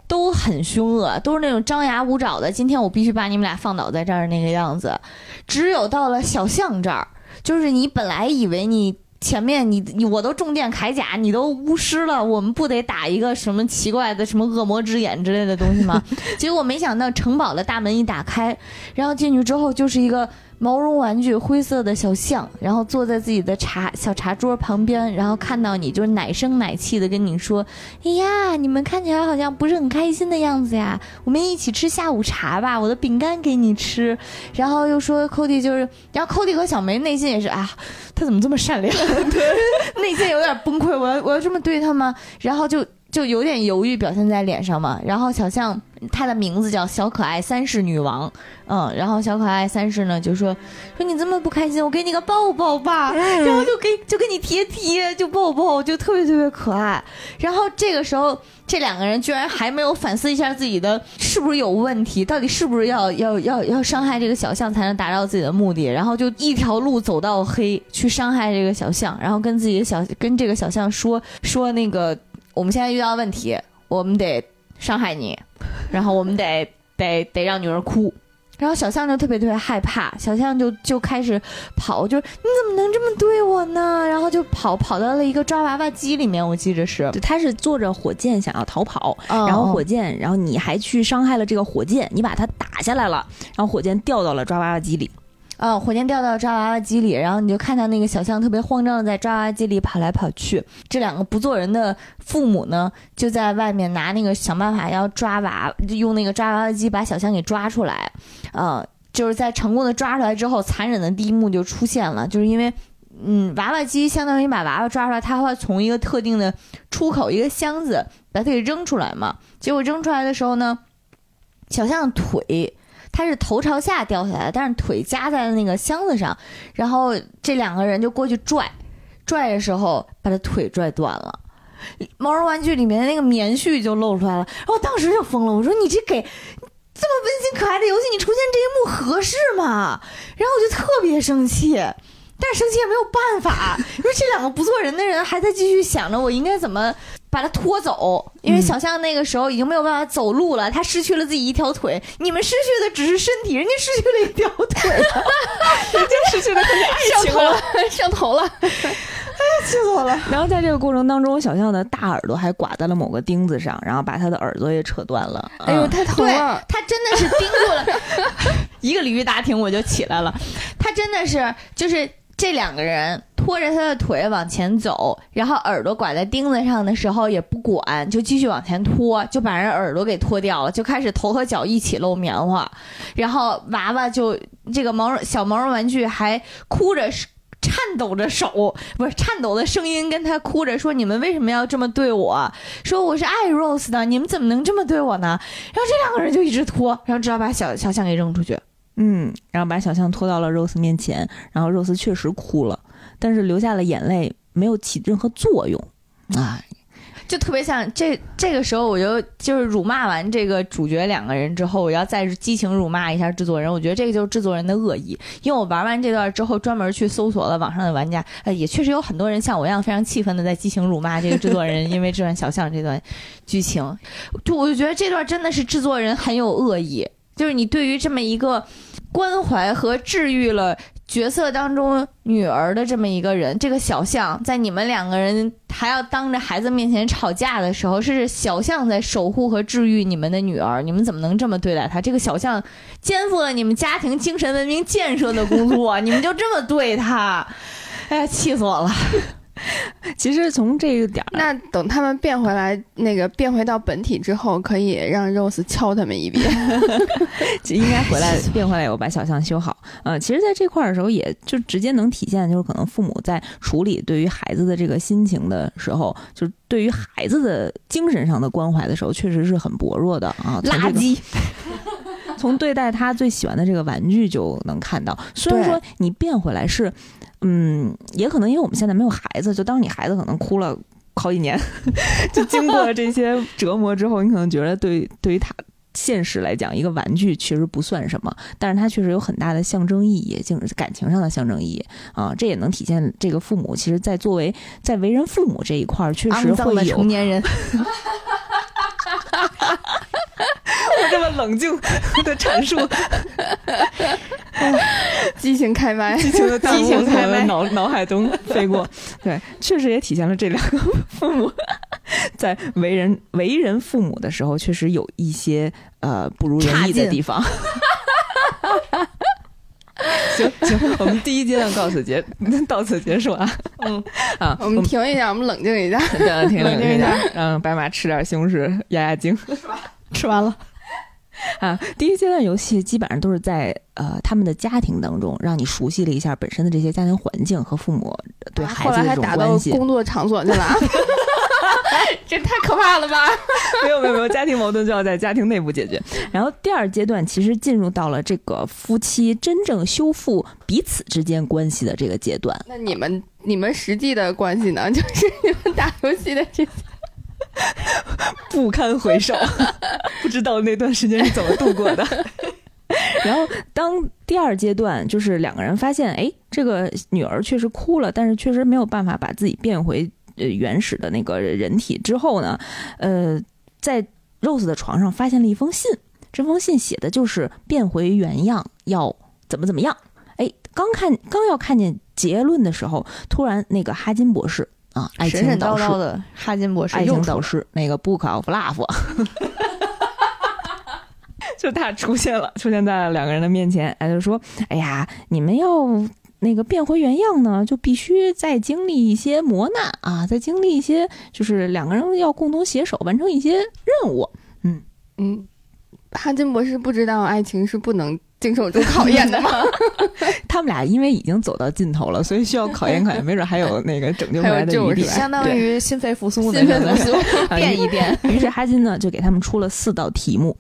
都很凶恶，都是那种张牙舞爪的。今天我必须把你们俩放倒在这儿那个样子。只有到了小巷这儿，就是你本来以为你前面你你我都重电铠甲，你都巫师了，我们不得打一个什么奇怪的什么恶魔之眼之类的东西吗？结果没想到城堡的大门一打开，然后进去之后就是一个。毛绒玩具灰色的小象，然后坐在自己的茶小茶桌旁边，然后看到你就奶声奶气的跟你说：“哎呀，你们看起来好像不是很开心的样子呀，我们一起吃下午茶吧，我的饼干给你吃。”然后又说 Cody 就是，然后 Cody 和小梅内心也是啊，他怎么这么善良？对内心有点崩溃，我要我要这么对他吗？然后就。就有点犹豫表现在脸上嘛，然后小象它的名字叫小可爱三世女王，嗯，然后小可爱三世呢就说说你这么不开心，我给你个抱抱吧，然后就给就给你贴贴，就抱抱，就特别特别可爱。然后这个时候这两个人居然还没有反思一下自己的是不是有问题，到底是不是要要要要伤害这个小象才能达到自己的目的，然后就一条路走到黑去伤害这个小象，然后跟自己的小跟这个小象说说那个。我们现在遇到问题，我们得伤害你，然后我们得 得得让女儿哭，然后小象就特别特别害怕，小象就就开始跑，就是你怎么能这么对我呢？然后就跑跑到了一个抓娃娃机里面，我记着是，他是坐着火箭想要逃跑，然后火箭，然后你还去伤害了这个火箭，你把它打下来了，然后火箭掉到了抓娃娃机里。啊，火箭掉到抓娃娃机里，然后你就看到那个小象特别慌张的在抓娃娃机里跑来跑去。这两个不做人的父母呢，就在外面拿那个想办法要抓娃，用那个抓娃娃机把小象给抓出来。嗯，就是在成功的抓出来之后，残忍的第一幕就出现了，就是因为，嗯，娃娃机相当于把娃娃抓出来，它会从一个特定的出口一个箱子把它给扔出来嘛。结果扔出来的时候呢，小象腿。他是头朝下掉下来，但是腿夹在了那个箱子上，然后这两个人就过去拽，拽的时候把他腿拽断了。毛绒玩具里面的那个棉絮就露出来了，然后当时就疯了，我说你这给这么温馨可爱的游戏，你出现这一幕合适吗？然后我就特别生气。但是生气也没有办法，因为这两个不做人的人还在继续想着我应该怎么把他拖走，因为小象那个时候已经没有办法走路了，他失去了自己一条腿，你们失去的只是身体，人家失去了一条腿，人家失去了爱情了，上头了，哎呀，气死我了！然后在这个过程当中，小象的大耳朵还挂在了某个钉子上，然后把他的耳朵也扯断了，哎呦，太疼了！他真的是钉住了，一个鲤鱼打挺我就起来了，他真的是就是。这两个人拖着他的腿往前走，然后耳朵挂在钉子上的时候也不管，就继续往前拖，就把人耳朵给拖掉了，就开始头和脚一起露棉花，然后娃娃就这个毛绒小毛绒玩具还哭着颤抖着手，不是颤抖的声音跟他哭着说：“你们为什么要这么对我？说我是爱 Rose 的，你们怎么能这么对我呢？”然后这两个人就一直拖，然后只好把小小象给扔出去。嗯，然后把小象拖到了 Rose 面前，然后 Rose 确实哭了，但是流下了眼泪，没有起任何作用。啊，就特别像这这个时候，我就就是辱骂完这个主角两个人之后，我要再激情辱骂一下制作人，我觉得这个就是制作人的恶意，因为我玩完这段之后，专门去搜索了网上的玩家，呃，也确实有很多人像我一样非常气愤的在激情辱骂这个制作人，因为这段小象这段剧情，就我就觉得这段真的是制作人很有恶意。就是你对于这么一个关怀和治愈了角色当中女儿的这么一个人，这个小象在你们两个人还要当着孩子面前吵架的时候，是小象在守护和治愈你们的女儿，你们怎么能这么对待他？这个小象肩负了你们家庭精神文明建设的工作，你们就这么对他？哎呀，气死我了！其实从这个点儿，那等他们变回来，那个变回到本体之后，可以让 Rose 敲他们一遍。应该回来变回来以后把小象修好。呃，其实，在这块儿的时候，也就直接能体现，就是可能父母在处理对于孩子的这个心情的时候，就是对于孩子的精神上的关怀的时候，确实是很薄弱的啊。垃圾。从对待他最喜欢的这个玩具就能看到，虽然说你变回来是。嗯，也可能因为我们现在没有孩子，就当你孩子可能哭了好几年，就经过了这些折磨之后，你可能觉得对对于他现实来讲，一个玩具其实不算什么，但是它确实有很大的象征意义，就是感情上的象征意义啊。这也能体现这个父母其实，在作为在为人父母这一块儿，确实会有 成年人。我这么冷静的阐述，激情开麦，激情的激情开麦，脑脑海中飞过。对，确实也体现了这两个父母在为人为人父母的时候，确实有一些呃不如人意的地方。行行，我们第一阶段告诉结到此结束啊。嗯啊，我们停一下，我们冷静一下，停冷静一下，让白马吃点西红柿压压惊。吃完了 啊，第一阶段游戏基本上都是在呃他们的家庭当中，让你熟悉了一下本身的这些家庭环境和父母对孩子的这种关系。工作场所去了。这太可怕了吧！没有没有没有，家庭矛盾就要在家庭内部解决。然后第二阶段其实进入到了这个夫妻真正修复彼此之间关系的这个阶段。那你们你们实际的关系呢？就是你们打游戏的这些 不堪回首，不知道那段时间是怎么度过的。然后当第二阶段就是两个人发现，哎，这个女儿确实哭了，但是确实没有办法把自己变回。呃，原始的那个人体之后呢，呃，在 Rose 的床上发现了一封信，这封信写的就是变回原样要怎么怎么样。哎，刚看刚要看见结论的时候，突然那个哈金博士啊，爱情导师的哈金博士，爱情导师那个 Book of Love，就他出现了，出现在了两个人的面前，哎，就说，哎呀，你们要。那个变回原样呢，就必须再经历一些磨难啊，再经历一些，就是两个人要共同携手完成一些任务。嗯嗯，哈金博士不知道爱情是不能经受住考验的吗？他们俩因为已经走到尽头了，所以需要考验考验，没准还有那个拯救回来的余地，相当于心肺复苏，心肺复苏变一变。于是哈金呢就给他们出了四道题目。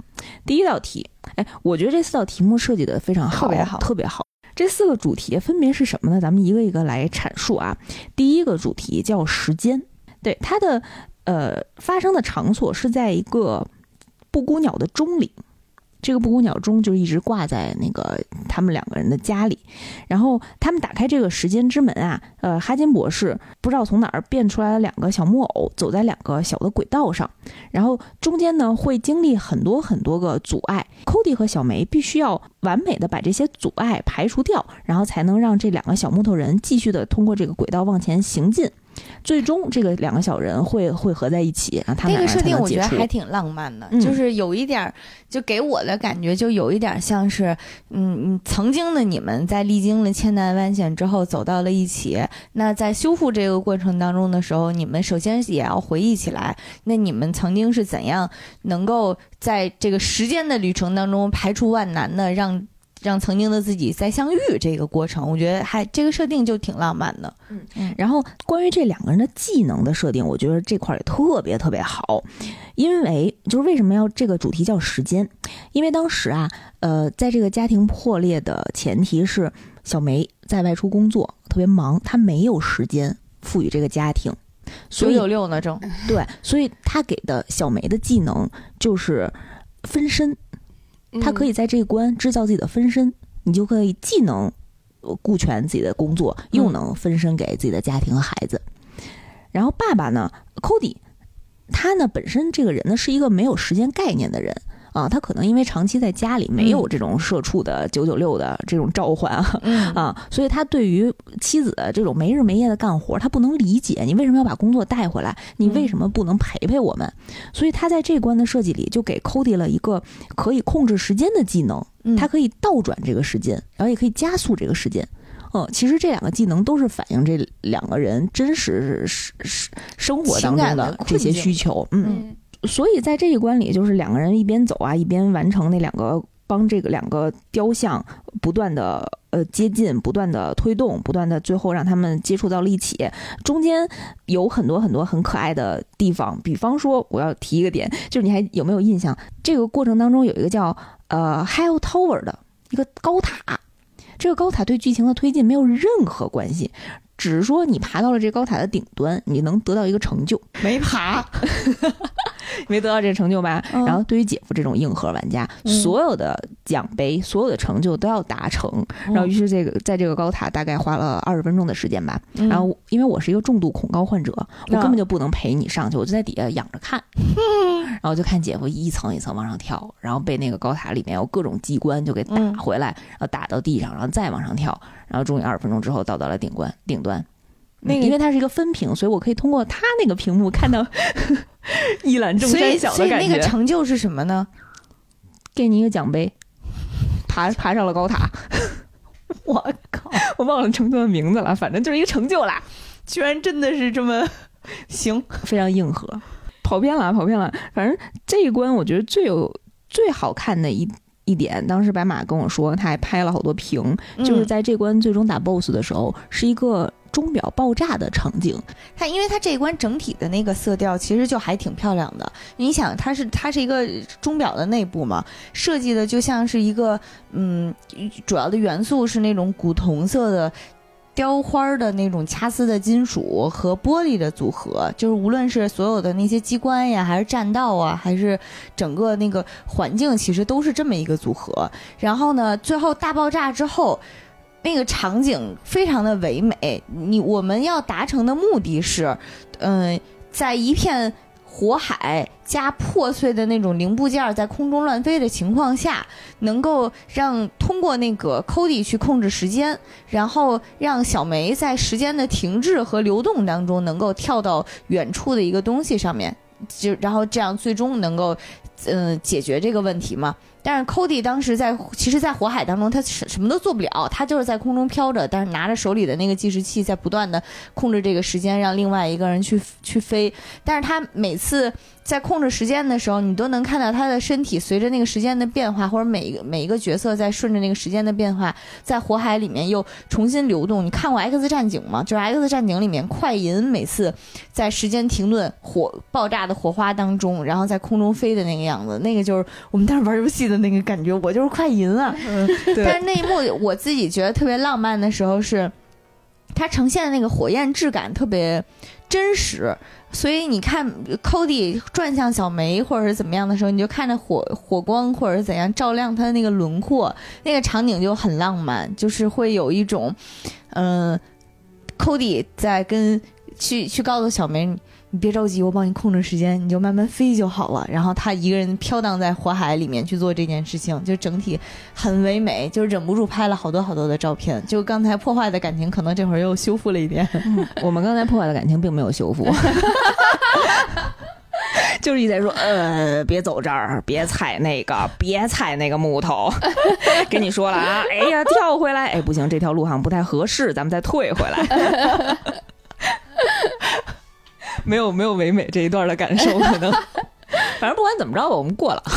第一道题，哎，我觉得这四道题目设计的非常好，特别好，特别好。这四个主题分别是什么呢？咱们一个一个来阐述啊。第一个主题叫时间，对它的呃发生的场所是在一个布谷鸟的钟里。这个布谷鸟钟就一直挂在那个他们两个人的家里，然后他们打开这个时间之门啊，呃，哈金博士不知道从哪儿变出来了两个小木偶，走在两个小的轨道上，然后中间呢会经历很多很多个阻碍，Cody 和小梅必须要完美的把这些阻碍排除掉，然后才能让这两个小木头人继续的通过这个轨道往前行进。最终，这个两个小人会会合在一起，啊他们那个设定我觉得还挺浪漫的，就是有一点，就给我的感觉就有一点像是，嗯，曾经的你们在历经了千难万险之后走到了一起。那在修复这个过程当中的时候，你们首先也要回忆起来，那你们曾经是怎样能够在这个时间的旅程当中排除万难的让。让曾经的自己再相遇这个过程，我觉得还这个设定就挺浪漫的。嗯嗯。然后关于这两个人的技能的设定，我觉得这块也特别特别好，因为就是为什么要这个主题叫时间？因为当时啊，呃，在这个家庭破裂的前提是小梅在外出工作，特别忙，她没有时间赋予这个家庭。九九六呢，正对，所以他给的小梅的技能就是分身。他可以在这一关制造自己的分身，你就可以既能顾全自己的工作，又能分身给自己的家庭和孩子。然后爸爸呢，Cody，他呢本身这个人呢是一个没有时间概念的人。啊，他可能因为长期在家里没有这种社畜的九九六的这种召唤啊，啊，所以他对于妻子的这种没日没夜的干活，他不能理解你为什么要把工作带回来，你为什么不能陪陪我们？所以他在这关的设计里就给 Cody 了一个可以控制时间的技能，他可以倒转这个时间，然后也可以加速这个时间。嗯，其实这两个技能都是反映这两个人真实是是生活当中的这些需求，嗯。所以在这一关里，就是两个人一边走啊，一边完成那两个帮这个两个雕像不断的呃接近，不断的推动，不断的最后让他们接触到了一起。中间有很多很多很可爱的地方，比方说我要提一个点，就是你还有没有印象？这个过程当中有一个叫呃 Hell Tower 的一个高塔，这个高塔对剧情的推进没有任何关系。只是说你爬到了这高塔的顶端，你能得到一个成就。没爬，没得到这个成就吧？然后对于姐夫这种硬核玩家，所有的奖杯、所有的成就都要达成。然后于是这个在这个高塔大概花了二十分钟的时间吧。然后因为我是一个重度恐高患者，我根本就不能陪你上去，我就在底下仰着看。然后就看姐夫一层一层往上跳，然后被那个高塔里面有各种机关就给打回来，然后打到地上，然后再往上跳。然后终于二十分钟之后到达了顶关顶端，那个因为它是一个分屏，所以我可以通过它那个屏幕看到 一览众山小所以那个的感觉。成就是什么呢？给你一个奖杯，爬爬上了高塔。我靠，我忘了成就的名字了，反正就是一个成就啦，居然真的是这么行。非常硬核。跑偏了啊，跑偏了。反正这一关我觉得最有最好看的一一点，当时白马跟我说，他还拍了好多屏，就是嗯在这关最终打 BOSS 的时候，是一个钟表爆炸的场景。它，因为它这一关整体的那个色调其实就还挺漂亮的。你想，它是它是一个钟表的内部嘛，设计的就像是一个嗯，主要的元素是那种古铜色的。雕花的那种掐丝的金属和玻璃的组合，就是无论是所有的那些机关呀，还是栈道啊，还是整个那个环境，其实都是这么一个组合。然后呢，最后大爆炸之后，那个场景非常的唯美。你我们要达成的目的是，嗯、在一片火海加破碎的那种零部件在空中乱飞的情况下，能够让通过那个 Cody 去控制时间，然后让小梅在时间的停滞和流动当中能够跳到远处的一个东西上面，就然后这样最终能够，嗯、解决这个问题嘛。但是 Cody 当时在，其实，在火海当中，他什什么都做不了，他就是在空中飘着，但是拿着手里的那个计时器，在不断的控制这个时间，让另外一个人去去飞。但是他每次在控制时间的时候，你都能看到他的身体随着那个时间的变化，或者每一个每一个角色在顺着那个时间的变化，在火海里面又重新流动。你看过《X 战警》吗？就是《X 战警》里面快银每次在时间停顿、火爆炸的火花当中，然后在空中飞的那个样子，那个就是我们当时玩游戏的那个感觉，我就是快银啊。但是那一幕我自己觉得特别浪漫的时候是，它呈现的那个火焰质感特别真实，所以你看 Cody 转向小梅或者是怎么样的时候，你就看着火火光或者是怎样照亮他的那个轮廓，那个场景就很浪漫，就是会有一种，嗯、c o d y 在跟去去告诉小梅。你别着急，我帮你控制时间，你就慢慢飞就好了。然后他一个人飘荡在火海里面去做这件事情，就整体很唯美，就忍不住拍了好多好多的照片。就刚才破坏的感情，可能这会儿又修复了一遍。我们刚才破坏的感情并没有修复，就是一直在说，呃，别走这儿，别踩那个，别踩那个木头。跟你说了啊，哎呀，跳回来，哎，不行，这条路好像不太合适，咱们再退回来。没有没有唯美这一段的感受，可能，反正不管怎么着吧，我们过了。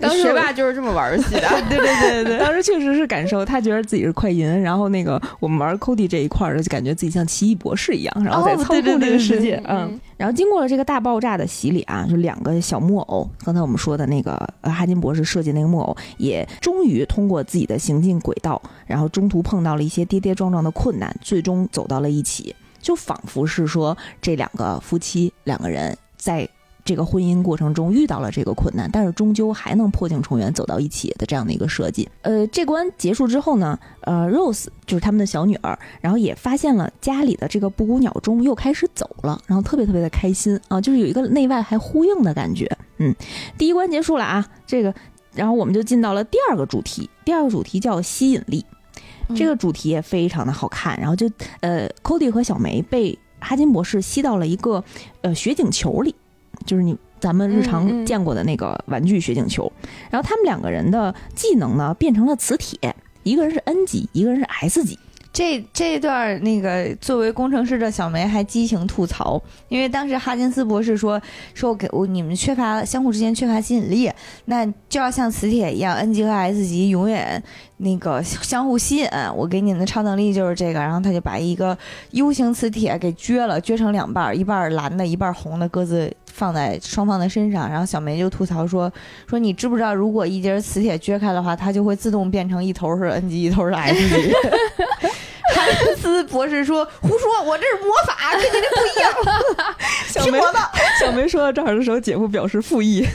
当时学霸就是这么玩游戏的。对对对对，当时确实是感受，他觉得自己是快银，然后那个我们玩 Cody 这一块儿的，就感觉自己像奇异博士一样，然后在操对对控这个世界，对对嗯。然后经过了这个大爆炸的洗礼啊，就两个小木偶，刚才我们说的那个呃哈金博士设计那个木偶，也终于通过自己的行进轨道，然后中途碰到了一些跌跌撞撞的困难，最终走到了一起，就仿佛是说这两个夫妻两个人在。这个婚姻过程中遇到了这个困难，但是终究还能破镜重圆，走到一起的这样的一个设计。呃，这关结束之后呢，呃，Rose 就是他们的小女儿，然后也发现了家里的这个布谷鸟钟又开始走了，然后特别特别的开心啊，就是有一个内外还呼应的感觉。嗯，第一关结束了啊，这个，然后我们就进到了第二个主题，第二个主题叫吸引力。这个主题也非常的好看，然后就呃，Cody 和小梅被哈金博士吸到了一个呃雪景球里，就是你咱们日嗯常嗯见过的那个玩具雪景球。然后他们两个人的技能呢变成了磁铁，一个人是 N 级，一个人是 S 级。这这段那个作为工程师的小梅还激情吐槽，因为当时哈金斯博士说说我给我你们缺乏相互之间缺乏吸引力，那就要像磁铁一样，N 级和 S 级永远那个相互吸引。我给你们的超能力就是这个，然后他就把一个 U 型磁铁给撅了，撅成两半，一半蓝的，一半红的，各自放在双方的身上。然后小梅就吐槽说说你知不知道，如果一节磁铁撅开的话，它就会自动变成一头是 N 级，一头是 S 级。斯博士说：“胡说，我这是魔法，跟你这不一样。小梅听我的。小梅说到这儿的时候，姐夫表示附议。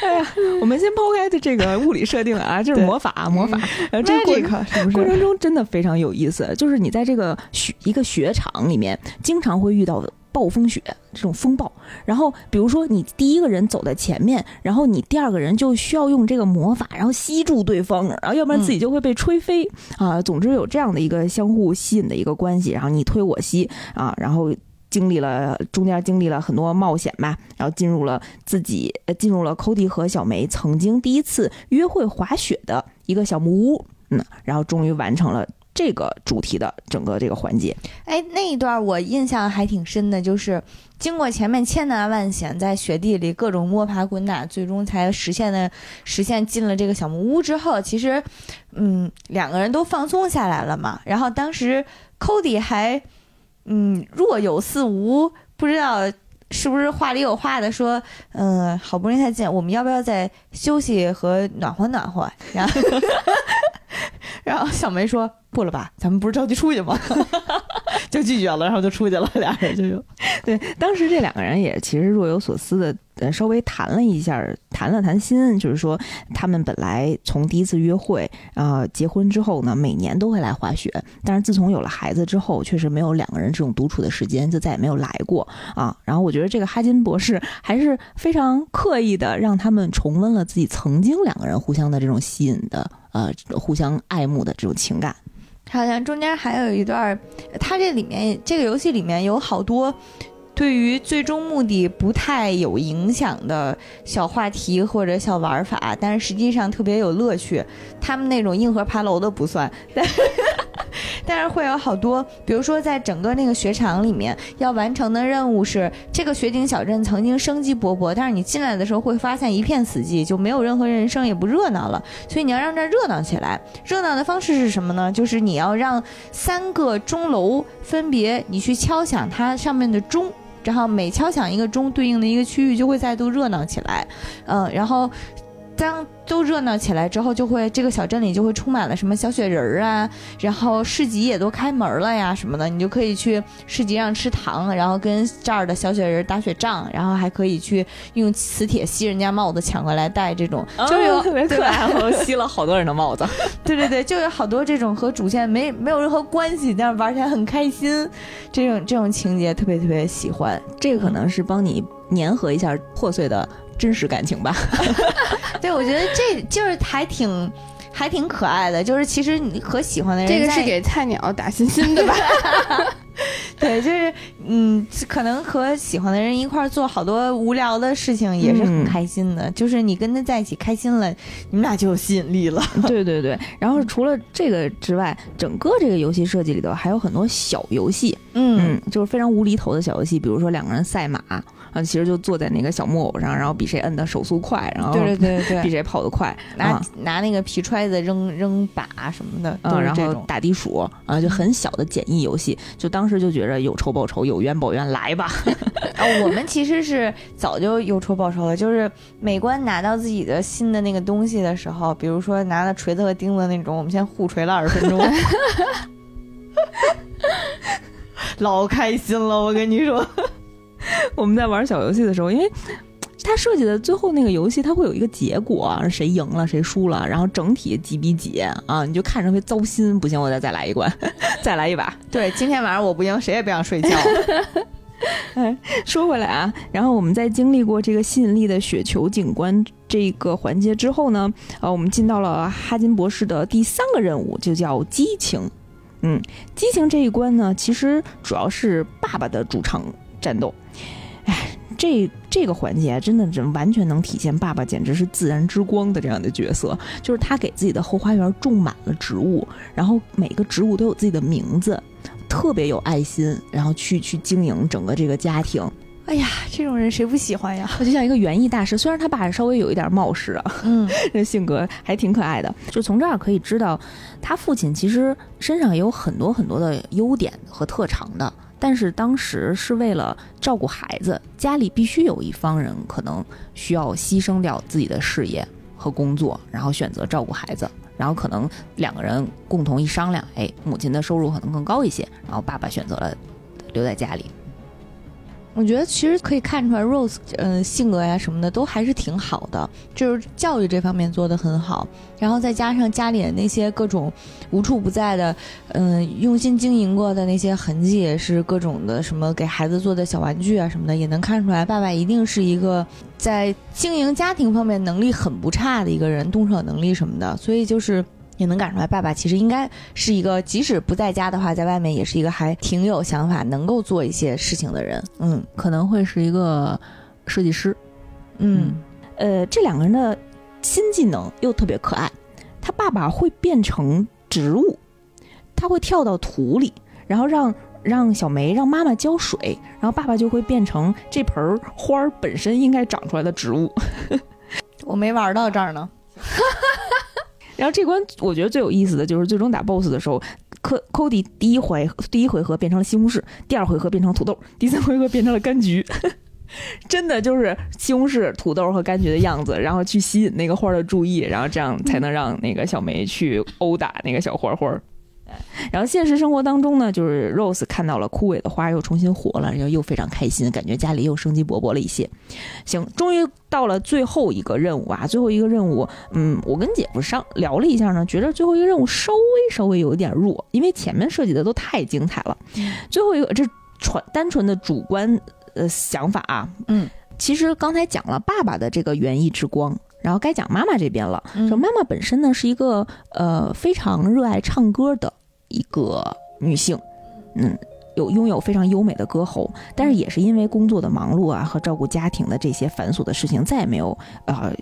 哎呀，我们先抛开的这个物理设定啊，这是对魔法，魔法。然后这个过？程中真的非常有意思，就是你在这个雪一个雪场里面，经常会遇到暴风雪这种风暴。然后比如说你第一个人走在前面，然后你第二个人就需要用这个魔法，然后吸住对方，然后要不然自己就会被吹飞啊。总之有这样的一个相互吸引的一个关系，然后你推我吸啊，然后。经历了中间经历了很多冒险吧，然后进入了自己呃进入了 Cody 和小梅曾经第一次约会滑雪的一个小木屋，嗯，然后终于完成了这个主题的整个这个环节。哎，那一段我印象还挺深的，就是经过前面千难万险，在雪地里各种摸爬滚打，最终才实现的实现进了这个小木屋之后，其实嗯两个人都放松下来了嘛。然后当时 Cody 还。嗯，若有似无，不知道是不是话里有话的说，嗯，好不容易才见，我们要不要再休息和暖和暖和？然后，然后小梅说不了吧，咱们不是着急出去吗？就拒绝了，然后就出去了，俩人就 对，当时这两个人也其实若有所思的。呃，稍微谈了一下，谈了谈心，就是说他们本来从第一次约会啊，结婚之后呢，每年都会来滑雪，但是自从有了孩子之后，确实没有两个人这种独处的时间，就再也没有来过啊。然后我觉得这个哈金博士还是非常刻意的，让他们重温了自己曾经两个人互相的这种吸引的呃，互相爱慕的这种情感。好像中间还有一段，它这里面这个游戏里面有好多。对于最终目的不太有影响的小话题或者小玩法，但是实际上特别有乐趣。他们那种硬核爬楼的不算，但但是会有好多，比如说在整个那个雪场里面要完成的任务是，这个雪景小镇曾经生机勃勃，但是你进来的时候会发现一片死寂，就没有任何人声，也不热闹了。所以你要让这儿热闹起来，热闹的方式是什么呢？就是你要让三个钟楼分别你去敲响它上面的钟。然后每敲响一个钟，对应的一个区域就会再度热闹起来，嗯，然后。当都热闹起来之后，就会这个小镇里就会充满了什么小雪人儿啊，然后市集也都开门了呀什么的，你就可以去市集上吃糖，然后跟这儿的小雪人打雪仗，然后还可以去用磁铁吸人家帽子抢过来戴，这种就有特别可爱，我吸了好多人的帽子。对对对，就有好多这种和主线没没有任何关系，但是玩起来很开心，这种这种情节特别特别喜欢。这个可能是帮你粘合一下破碎的。真实感情吧，对，我觉得这就是还挺，还挺可爱的。就是其实你和喜欢的人，这个是给菜鸟打星星的吧？对，就是嗯，可能和喜欢的人一块做好多无聊的事情也是很开心的。就是你跟他在一起开心了，你们俩就有吸引力了。对对对。然后除了这个之外，整个这个游戏设计里头还有很多小游戏，嗯，就是非常无厘头的小游戏，比如说两个人赛马。啊，其实就坐在那个小木偶上，然后比谁摁的手速快，然后对对对对，比谁跑得快，拿拿那个皮揣子扔扔靶什么的，嗯，然后打地鼠啊，就很小的简易游戏，就当时就觉着有仇报仇，有冤报冤，来吧。啊，我们其实是早就有仇报仇了，就是每关拿到自己的新的那个东西的时候，比如说拿了锤子和钉子那种，我们先互锤了二十分钟，老开心了，我跟你说。我们在玩小游戏的时候，因为它设计的最后那个游戏，它会有一个结果，谁赢了谁输了，然后整体几比几啊，你就看着会糟心。不行，我再再来一关，再来一把。对，今天晚上我不赢，谁也别想睡觉。哎，说回来啊，然后我们在经历过这个吸引力的雪球景观这个环节之后呢，呃，我们进到了哈金博士的第三个任务，就叫激情。嗯，激情这一关呢，其实主要是爸爸的主场战斗。哎，这这个环节真的，真完全能体现爸爸简直是自然之光的这样的角色。就是他给自己的后花园种满了植物，然后每个植物都有自己的名字，特别有爱心，然后去去经营整个这个家庭。哎呀，这种人谁不喜欢呀？他就像一个园艺大师，虽然他爸稍微有一点冒失啊，嗯，这性格还挺可爱的。就从这儿可以知道，他父亲其实身上也有很多很多的优点和特长的。但是当时是为了照顾孩子，家里必须有一方人可能需要牺牲掉自己的事业和工作，然后选择照顾孩子，然后可能两个人共同一商量，哎，母亲的收入可能更高一些，然后爸爸选择了留在家里。我觉得其实可以看出来，Rose，呃，性格呀什么的都还是挺好的，就是教育这方面做得很好。然后再加上家里那些各种无处不在的，嗯，用心经营过的那些痕迹，也是各种的什么给孩子做的小玩具啊什么的，也能看出来，爸爸一定是一个在经营家庭方面能力很不差的一个人，动手能力什么的。所以就是。也能感出来，爸爸其实应该是一个，即使不在家的话，在外面也是一个还挺有想法、能够做一些事情的人。嗯，可能会是一个设计师。嗯，呃，这两个人的新技能又特别可爱。他爸爸会变成植物，他会跳到土里，然后让让小梅让妈妈浇水，然后爸爸就会变成这盆花儿本身应该长出来的植物。我没玩到这儿呢。然后这关我觉得最有意思的就是最终打 BOSS 的时候，科 Cody 第一回第一回合变成了西红柿，第二回合变成土豆，第三回合变成了柑橘，真的就是西红柿、土豆和柑橘的样子，然后去吸引那个花的注意，然后这样才能让那个小梅去殴打那个小花花。然后现实生活当中呢，就是 Rose 看到了枯萎的花又重新活了，然后又非常开心，感觉家里又生机勃勃了一些。行，终于到了最后一个任务啊！最后一个任务，嗯，我跟姐夫商聊了一下呢，觉得最后一个任务稍微稍微有一点弱，因为前面设计的都太精彩了。最后一个这纯单纯的主观呃想法啊，嗯，其实刚才讲了爸爸的这个园艺之光。然后该讲妈妈这边了，说妈妈本身呢是一个呃非常热爱唱歌的一个女性，嗯。有拥有非常优美的歌喉，但是也是因为工作的忙碌啊和照顾家庭的这些繁琐的事情，再也没有呃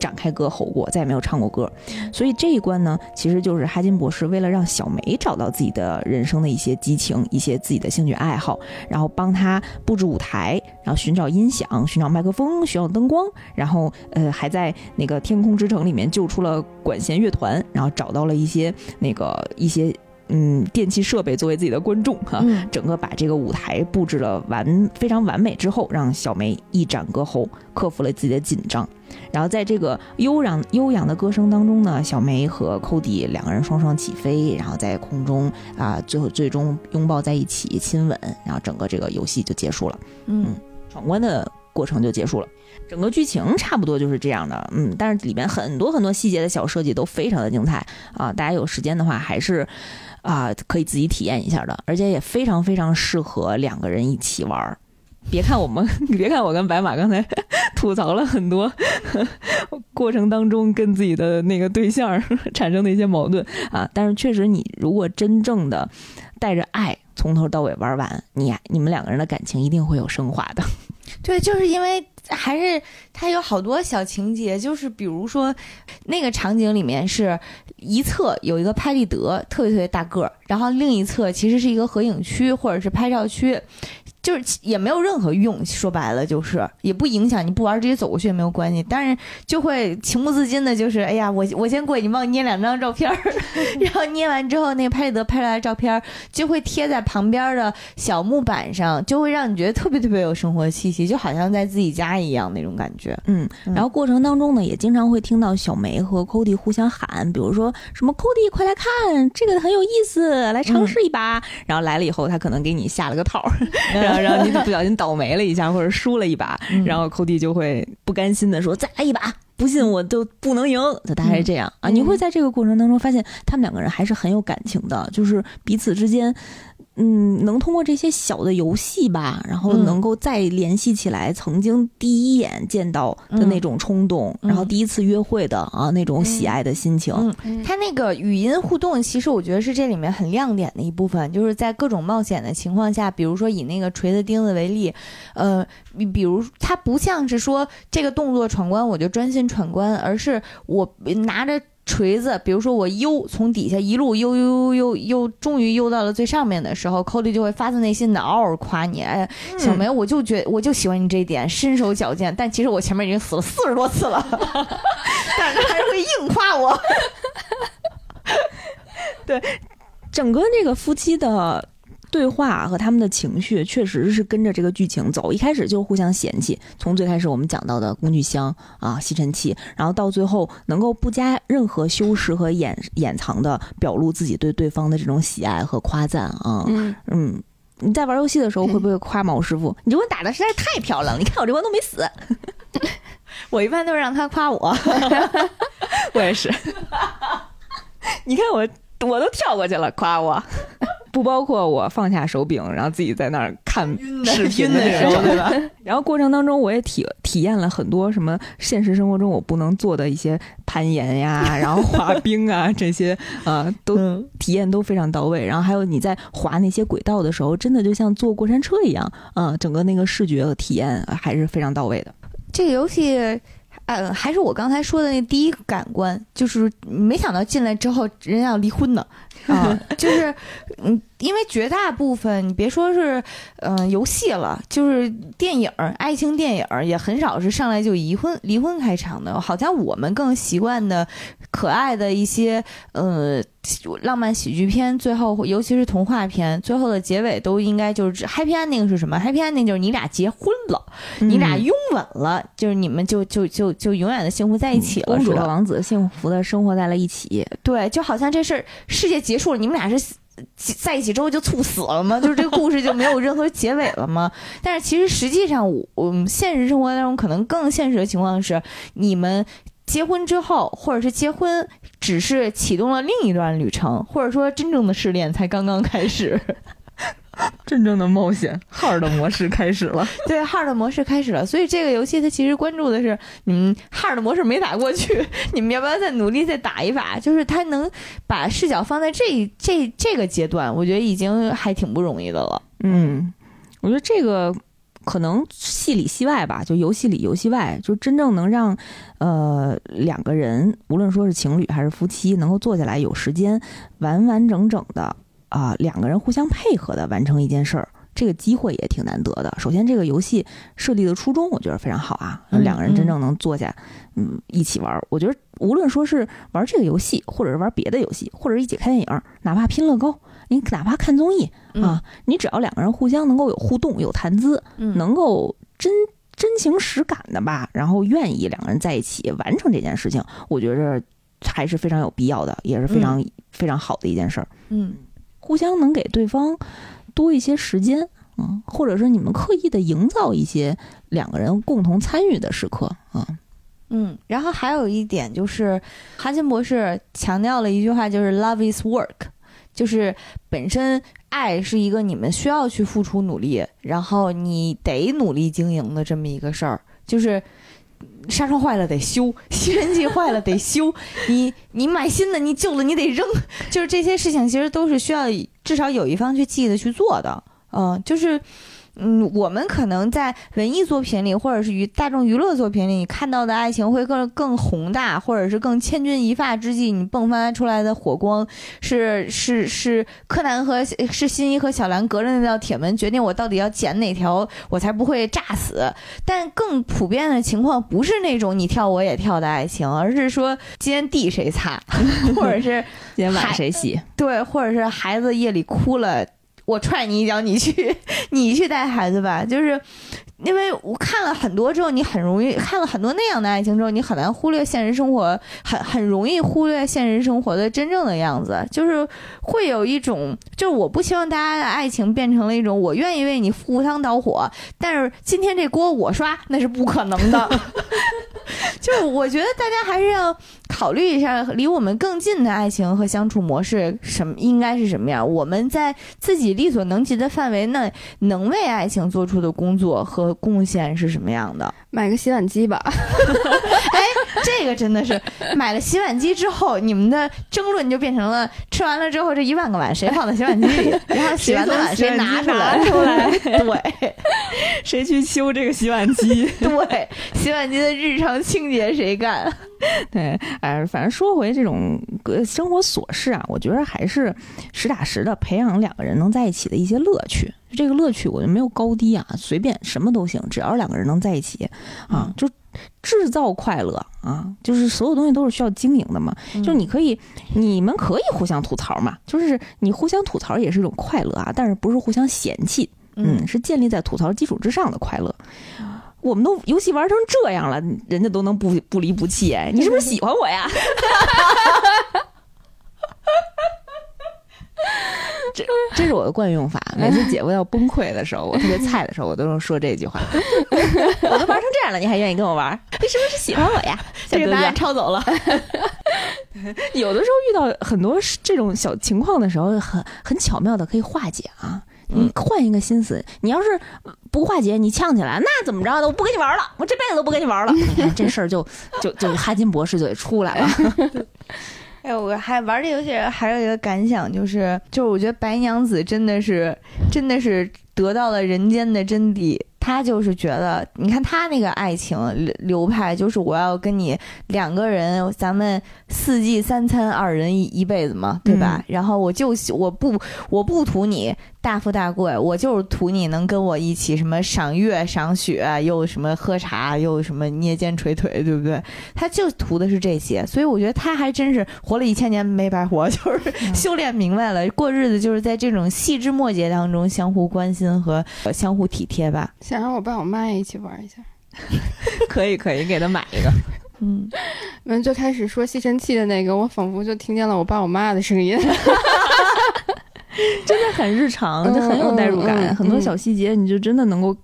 展开歌喉过，再也没有唱过歌。所以这一关呢，其实就是哈金博士为了让小梅找到自己的人生的一些激情、一些自己的兴趣爱好，然后帮她布置舞台，然后寻找音响、寻找麦克风、寻找灯光，然后呃还在那个天空之城里面救出了管弦乐团，然后找到了一些那个一些。嗯，电器设备作为自己的观众哈，整个把这个舞台布置了完非常完美之后，让小梅一展歌喉，克服了自己的紧张。然后在这个悠扬悠扬的歌声当中呢，小梅和寇迪两个人双双起飞，然后在空中啊，最后最终拥抱在一起亲吻，然后整个这个游戏就结束了。嗯，闯关的过程就结束了。整个剧情差不多就是这样的，嗯，但是里面很多很多细节的小设计都非常的精彩啊！大家有时间的话还是。啊，可以自己体验一下的，而且也非常非常适合两个人一起玩儿。别看我们，别看我跟白马刚才 吐槽了很多 过程当中跟自己的那个对象产生的一些矛盾啊，但是确实，你如果真正的带着爱从头到尾玩完，你你们两个人的感情一定会有升华的。对，就是因为还是它有好多小情节，就是比如说那个场景里面是一侧有一个拍立得，特别特别大个儿，然后另一侧其实是一个合影区或者是拍照区。就是也没有任何用，说白了就是也不影响你不玩直接走过去也没有关系，但是就会情不自禁的，就是哎呀，我我先过去，你帮我捏两张照片 然后捏完之后那个拍立得拍出来的照片就会贴在旁边的小木板上，就会让你觉得特别特别有生活气息，就好像在自己家一样那种感觉。嗯，然后过程当中呢，也经常会听到小梅和 Cody 互相喊，比如说什么 Cody 快来看，这个很有意思，来尝试一把。然后来了以后，他可能给你下了个套。然后你 不小心倒霉了一下，或者输了一把，然后寇弟就会不甘心的说：“再来一把，不信我就不能赢。”就大概是这样啊。你会在这个过程当中发现，他们两个人还是很有感情的，就是彼此之间。嗯，能通过这些小的游戏吧，然后能够再联系起来曾经第一眼见到的那种冲动，然后第一次约会的啊那种喜爱的心情。他那个语音互动，其实我觉得是这里面很亮点的一部分，就是在各种冒险的情况下，比如说以那个锤子钉子为例，呃，比比如它不像是说这个动作闯关我就专心闯关，而是我拿着。锤子，比如说我悠从底下一路悠悠悠悠悠，终于悠到了最上面的时候，Cody 就会发自内心的嗷嗷夸你。哎，小梅，我就觉我就喜欢你这一点，身手矫健。但其实我前面已经死了四十多次了，但是还是会硬夸我。对，整个这个夫妻的。对话和他们的情绪确实是跟着这个剧情走，一开始就互相嫌弃。从最开始我们讲到的工具箱啊、吸尘器，然后到最后能够不加任何修饰和掩掩藏的表露自己对对方的这种喜爱和夸赞啊，嗯，你在玩游戏的时候会不会夸毛师傅？你这关打的实在是太漂亮了！你看我这关都没死。我一般都是让他夸我，我也是。你看我，我都跳过去了，夸我。不包括我放下手柄，然后自己在那儿看视频的时候，对吧？然后过程当中，我也体体验了很多什么现实生活中我不能做的一些攀岩呀，然后滑冰啊这些，呃，都体验都非常到位。然后还有你在滑那些轨道的时候，真的就像坐过山车一样，嗯，整个那个视觉体验还是非常到位的。这个游戏。呃，还是我刚才说的那第一个感官，就是没想到进来之后人要离婚呢，啊，就是嗯。因为绝大部分，你别说是，嗯，游戏了，就是电影爱情电影也很少是上来就离婚离婚开场的。好像我们更习惯的可爱的一些，呃，浪漫喜剧片，最后尤其是童话片，最后的结尾都应该就是 happy ending 是什么？happy ending 就是你俩结婚了，你俩拥吻了，就是你们就就就就永远的幸福在一起了，公主和王子幸福的生活在了一起。对，就好像这事儿世界结束了，你们俩是。在一起之后就猝死了吗？就是这个故事就没有任何结尾了吗？但是其实实际上，我们现实生活当中可能更现实的情况是，你们结婚之后，或者是结婚只是启动了另一段旅程，或者说真正的试炼才刚刚开始。真正的冒险，hard 模式开始了。对，hard 模式开始了。所以这个游戏它其实关注的是，你们 hard 模式没打过去，你们要不要再努力再打一把？就是它能把视角放在这这这个阶段，我觉得已经还挺不容易的了。嗯，我觉得这个可能戏里戏外吧，就游戏里游戏外，就真正能让呃两个人，无论说是情侣还是夫妻，能够坐下来有时间完完整整的。啊，两个人互相配合的完成一件事儿，这个机会也挺难得的。首先，这个游戏设立的初衷，我觉得非常好啊。两个人真正能坐下，嗯，一起玩。我觉得无论说是玩这个游戏，或者是玩别的游戏，或者一起看电影，哪怕拼乐高，你哪怕看综艺啊，你只要两个人互相能够有互动、有谈资，能够真真情实感的吧，然后愿意两个人在一起完成这件事情，我觉着还是非常有必要的，也是非常非常好的一件事儿。嗯。互相能给对方多一些时间，嗯，或者是你们刻意的营造一些两个人共同参与的时刻，啊，嗯，然后还有一点就是，哈金博士强调了一句话，就是 “love is work”，就是本身爱是一个你们需要去付出努力，然后你得努力经营的这么一个事儿，就是。纱窗坏了得修，吸尘器坏了得修，你你买新的，你旧的你得扔，就是这些事情其实都是需要至少有一方去记得去做的，嗯，就是。嗯，我们可能在文艺作品里，或者是娱大众娱乐作品里你看到的爱情会更更宏大，或者是更千钧一发之际你迸发出来的火光，是是是柯南和是新一和小兰隔着那道铁门决定我到底要捡哪条我才不会炸死。但更普遍的情况不是那种你跳我也跳的爱情，而是说今天地谁擦，或者是今天碗谁洗，对，或者是孩子夜里哭了。我踹你一脚，你去，你去带孩子吧。就是，因为我看了很多之后，你很容易看了很多那样的爱情之后，你很难忽略现实生活，很很容易忽略现实生活的真正的样子。就是会有一种，就是我不希望大家的爱情变成了一种我愿意为你赴汤蹈火，但是今天这锅我刷，那是不可能的。就我觉得大家还是要。考虑一下离我们更近的爱情和相处模式，什么应该是什么样？我们在自己力所能及的范围内，能为爱情做出的工作和贡献是什么样的？买个洗碗机吧。哎，这个真的是买了洗碗机之后，你们的争论就变成了吃完了之后这一万个碗谁放在洗碗机里，然后洗完的碗谁拿出来？出来，对，谁去修这个洗碗机？对，洗碗机的日常清洁谁干？对，哎，反正说回这种生活琐事啊，我觉得还是实打实的培养两个人能在一起的一些乐趣。这个乐趣我就没有高低啊，随便什么都行，只要两个人能在一起啊，就制造快乐啊，就是所有东西都是需要经营的嘛。就你可以，你们可以互相吐槽嘛，就是你互相吐槽也是一种快乐啊，但是不是互相嫌弃，嗯，是建立在吐槽基础之上的快乐。我们都游戏玩成这样了，人家都能不不离不弃哎，你是不是喜欢我呀？这这是我的惯用法。每次姐夫要崩溃的时候，我特别菜的时候，我都能说这句话。我都玩成这样了，你还愿意跟我玩？你是不是喜欢我呀？这个答案抄走了。有的时候遇到很多这种小情况的时候，很很巧妙的可以化解啊。你换一个心思，你要是不化解，你呛起来，那怎么着的？我不跟你玩了，我这辈子都不跟你玩了。你看这事儿就就就哈金博士就得出来了。哎，我还玩这游戏还有一个感想，就是就是我觉得白娘子真的是真的是得到了人间的真谛。她就是觉得，你看她那个爱情流流派，就是我要跟你两个人，咱们四季三餐，二人一一辈子嘛，对吧？然后我就我不我不图你大富大贵，我就是图你能跟我一起什么赏月赏雪，又什么喝茶，又什么捏肩捶腿，对不对？他就图的是这些，所以我觉得他还真是活了一千年没白活，就是修炼明白了，过日子就是在这种细枝末节当中相互关心和相互体贴吧。想让我爸我妈也一起玩一下，可以可以，给他买一个。嗯，们最开始说吸尘器的那个，我仿佛就听见了我爸我妈的声音，真的很日常，就很有代入感。很多小细节，你就真的能够，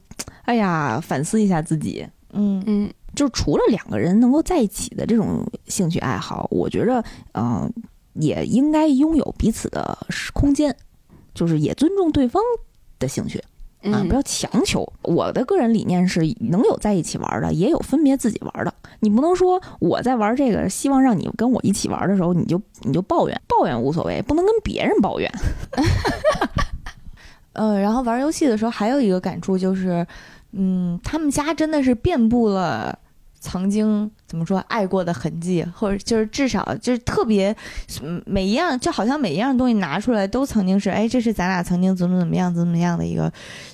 哎呀，反思一下自己。嗯嗯，就除了两个人能够在一起的这种兴趣爱好，我觉着，嗯，也应该拥有彼此的空间，就是也尊重对方的兴趣。啊，不要强求。我的个人理念是，能有在一起玩的，也有分别自己玩的。你不能说我在玩这个，希望让你跟我一起玩的时候，你就你就抱怨，抱怨无所谓，不能跟别人抱怨。呃，然后玩游戏的时候还有一个感触就是，嗯，他们家真的是遍布了。曾经怎么说爱过的痕迹，或者就是至少就是特别，每一样就好像每一样东西拿出来都曾经是，哎，这是咱俩曾经怎么怎么样怎么样的一个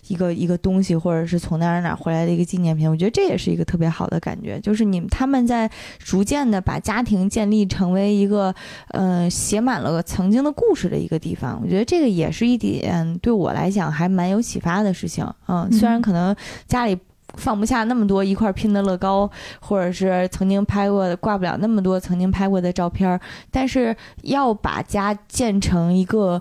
一个一个东西，或者是从哪儿哪儿回来的一个纪念品。我觉得这也是一个特别好的感觉，就是你们他们在逐渐的把家庭建立成为一个，嗯，写满了曾经的故事的一个地方。我觉得这个也是一点对我来讲还蛮有启发的事情。嗯，虽然可能家里。放不下那么多一块拼的乐高，或者是曾经拍过的挂不了那么多曾经拍过的照片，但是要把家建成一个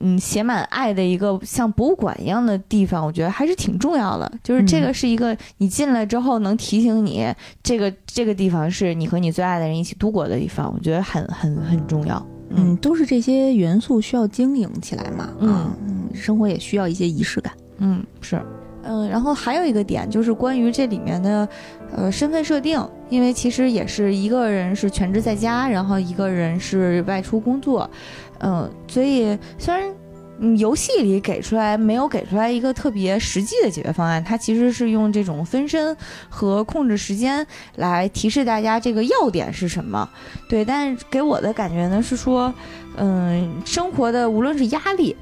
嗯写满爱的一个像博物馆一样的地方，我觉得还是挺重要的。就是这个是一个你进来之后能提醒你，这个这个地方是你和你最爱的人一起度过的地方，我觉得很很很重要。嗯，都是这些元素需要经营起来嘛。嗯嗯，生活也需要一些仪式感。嗯，是。嗯，然后还有一个点就是关于这里面的，呃，身份设定，因为其实也是一个人是全职在家，然后一个人是外出工作，嗯，所以虽然嗯游戏里给出来没有给出来一个特别实际的解决方案，它其实是用这种分身和控制时间来提示大家这个要点是什么，对，但是给我的感觉呢是说，嗯，生活的无论是压力。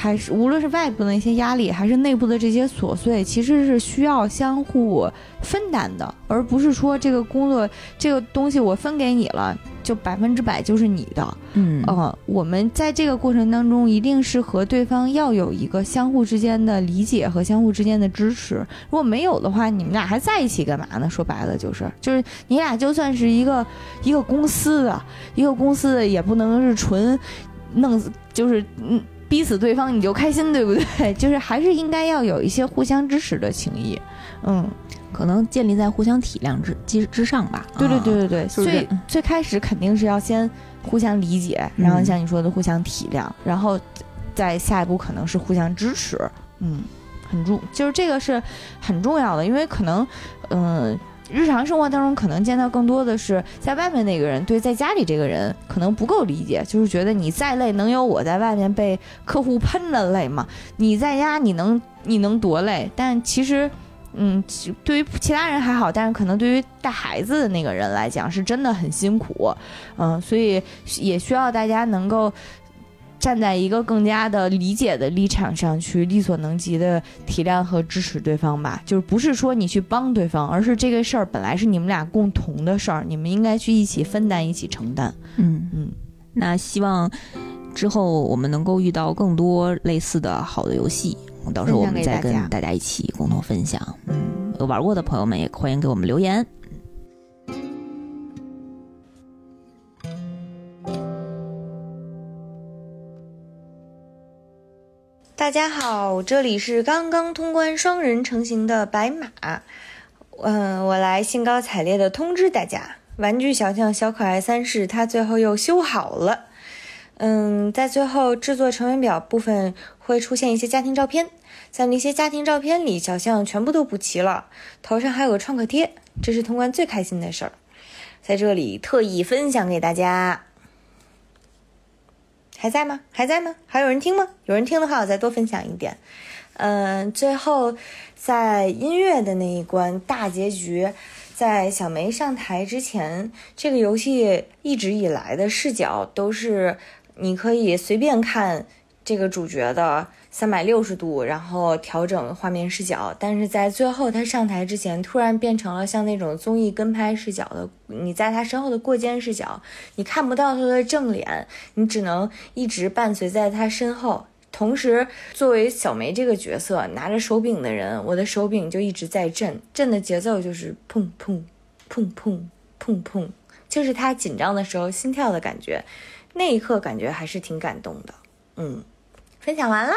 还是无论是外部的一些压力，还是内部的这些琐碎，其实是需要相互分担的，而不是说这个工作这个东西我分给你了，就百分之百就是你的。嗯，呃，我们在这个过程当中，一定是和对方要有一个相互之间的理解和相互之间的支持。如果没有的话，你们俩还在一起干嘛呢？说白了就是，就是你俩就算是一个一个公司的，一个公司的也不能是纯弄，就是嗯。逼死对方你就开心，对不对？就是还是应该要有一些互相支持的情谊，嗯，可能建立在互相体谅之之之上吧。对对对对对，最最开始肯定是要先互相理解，然后像你说的互相体谅，然后再下一步可能是互相支持，嗯，很重，就是这个是很重要的，因为可能，嗯。日常生活当中，可能见到更多的是在外面那个人对在家里这个人可能不够理解，就是觉得你再累，能有我在外面被客户喷的累吗？你在家你能你能多累？但其实，嗯，对于其他人还好，但是可能对于带孩子的那个人来讲，是真的很辛苦，嗯，所以也需要大家能够。站在一个更加的理解的立场上去力所能及的体谅和支持对方吧，就是不是说你去帮对方，而是这个事儿本来是你们俩共同的事儿，你们应该去一起分担、一起承担。嗯嗯，那希望之后我们能够遇到更多类似的好的游戏，到时候我们再跟大家一起共同分享。嗯，有玩过的朋友们也欢迎给我们留言。大家好，这里是刚刚通关双人成型的白马。嗯，我来兴高采烈的通知大家，玩具小象小可爱三世它最后又修好了。嗯，在最后制作成员表部分会出现一些家庭照片，在那些家庭照片里，小象全部都补齐了，头上还有个创可贴，这是通关最开心的事儿，在这里特意分享给大家。还在吗？还在吗？还有人听吗？有人听的话，我再多分享一点。嗯，最后在音乐的那一关大结局，在小梅上台之前，这个游戏一直以来的视角都是。你可以随便看这个主角的三百六十度，然后调整画面视角。但是在最后他上台之前，突然变成了像那种综艺跟拍视角的，你在他身后的过肩视角，你看不到他的正脸，你只能一直伴随在他身后。同时，作为小梅这个角色拿着手柄的人，我的手柄就一直在震，震的节奏就是砰砰砰砰砰砰，就是他紧张的时候心跳的感觉。那一刻感觉还是挺感动的，嗯，分享完了。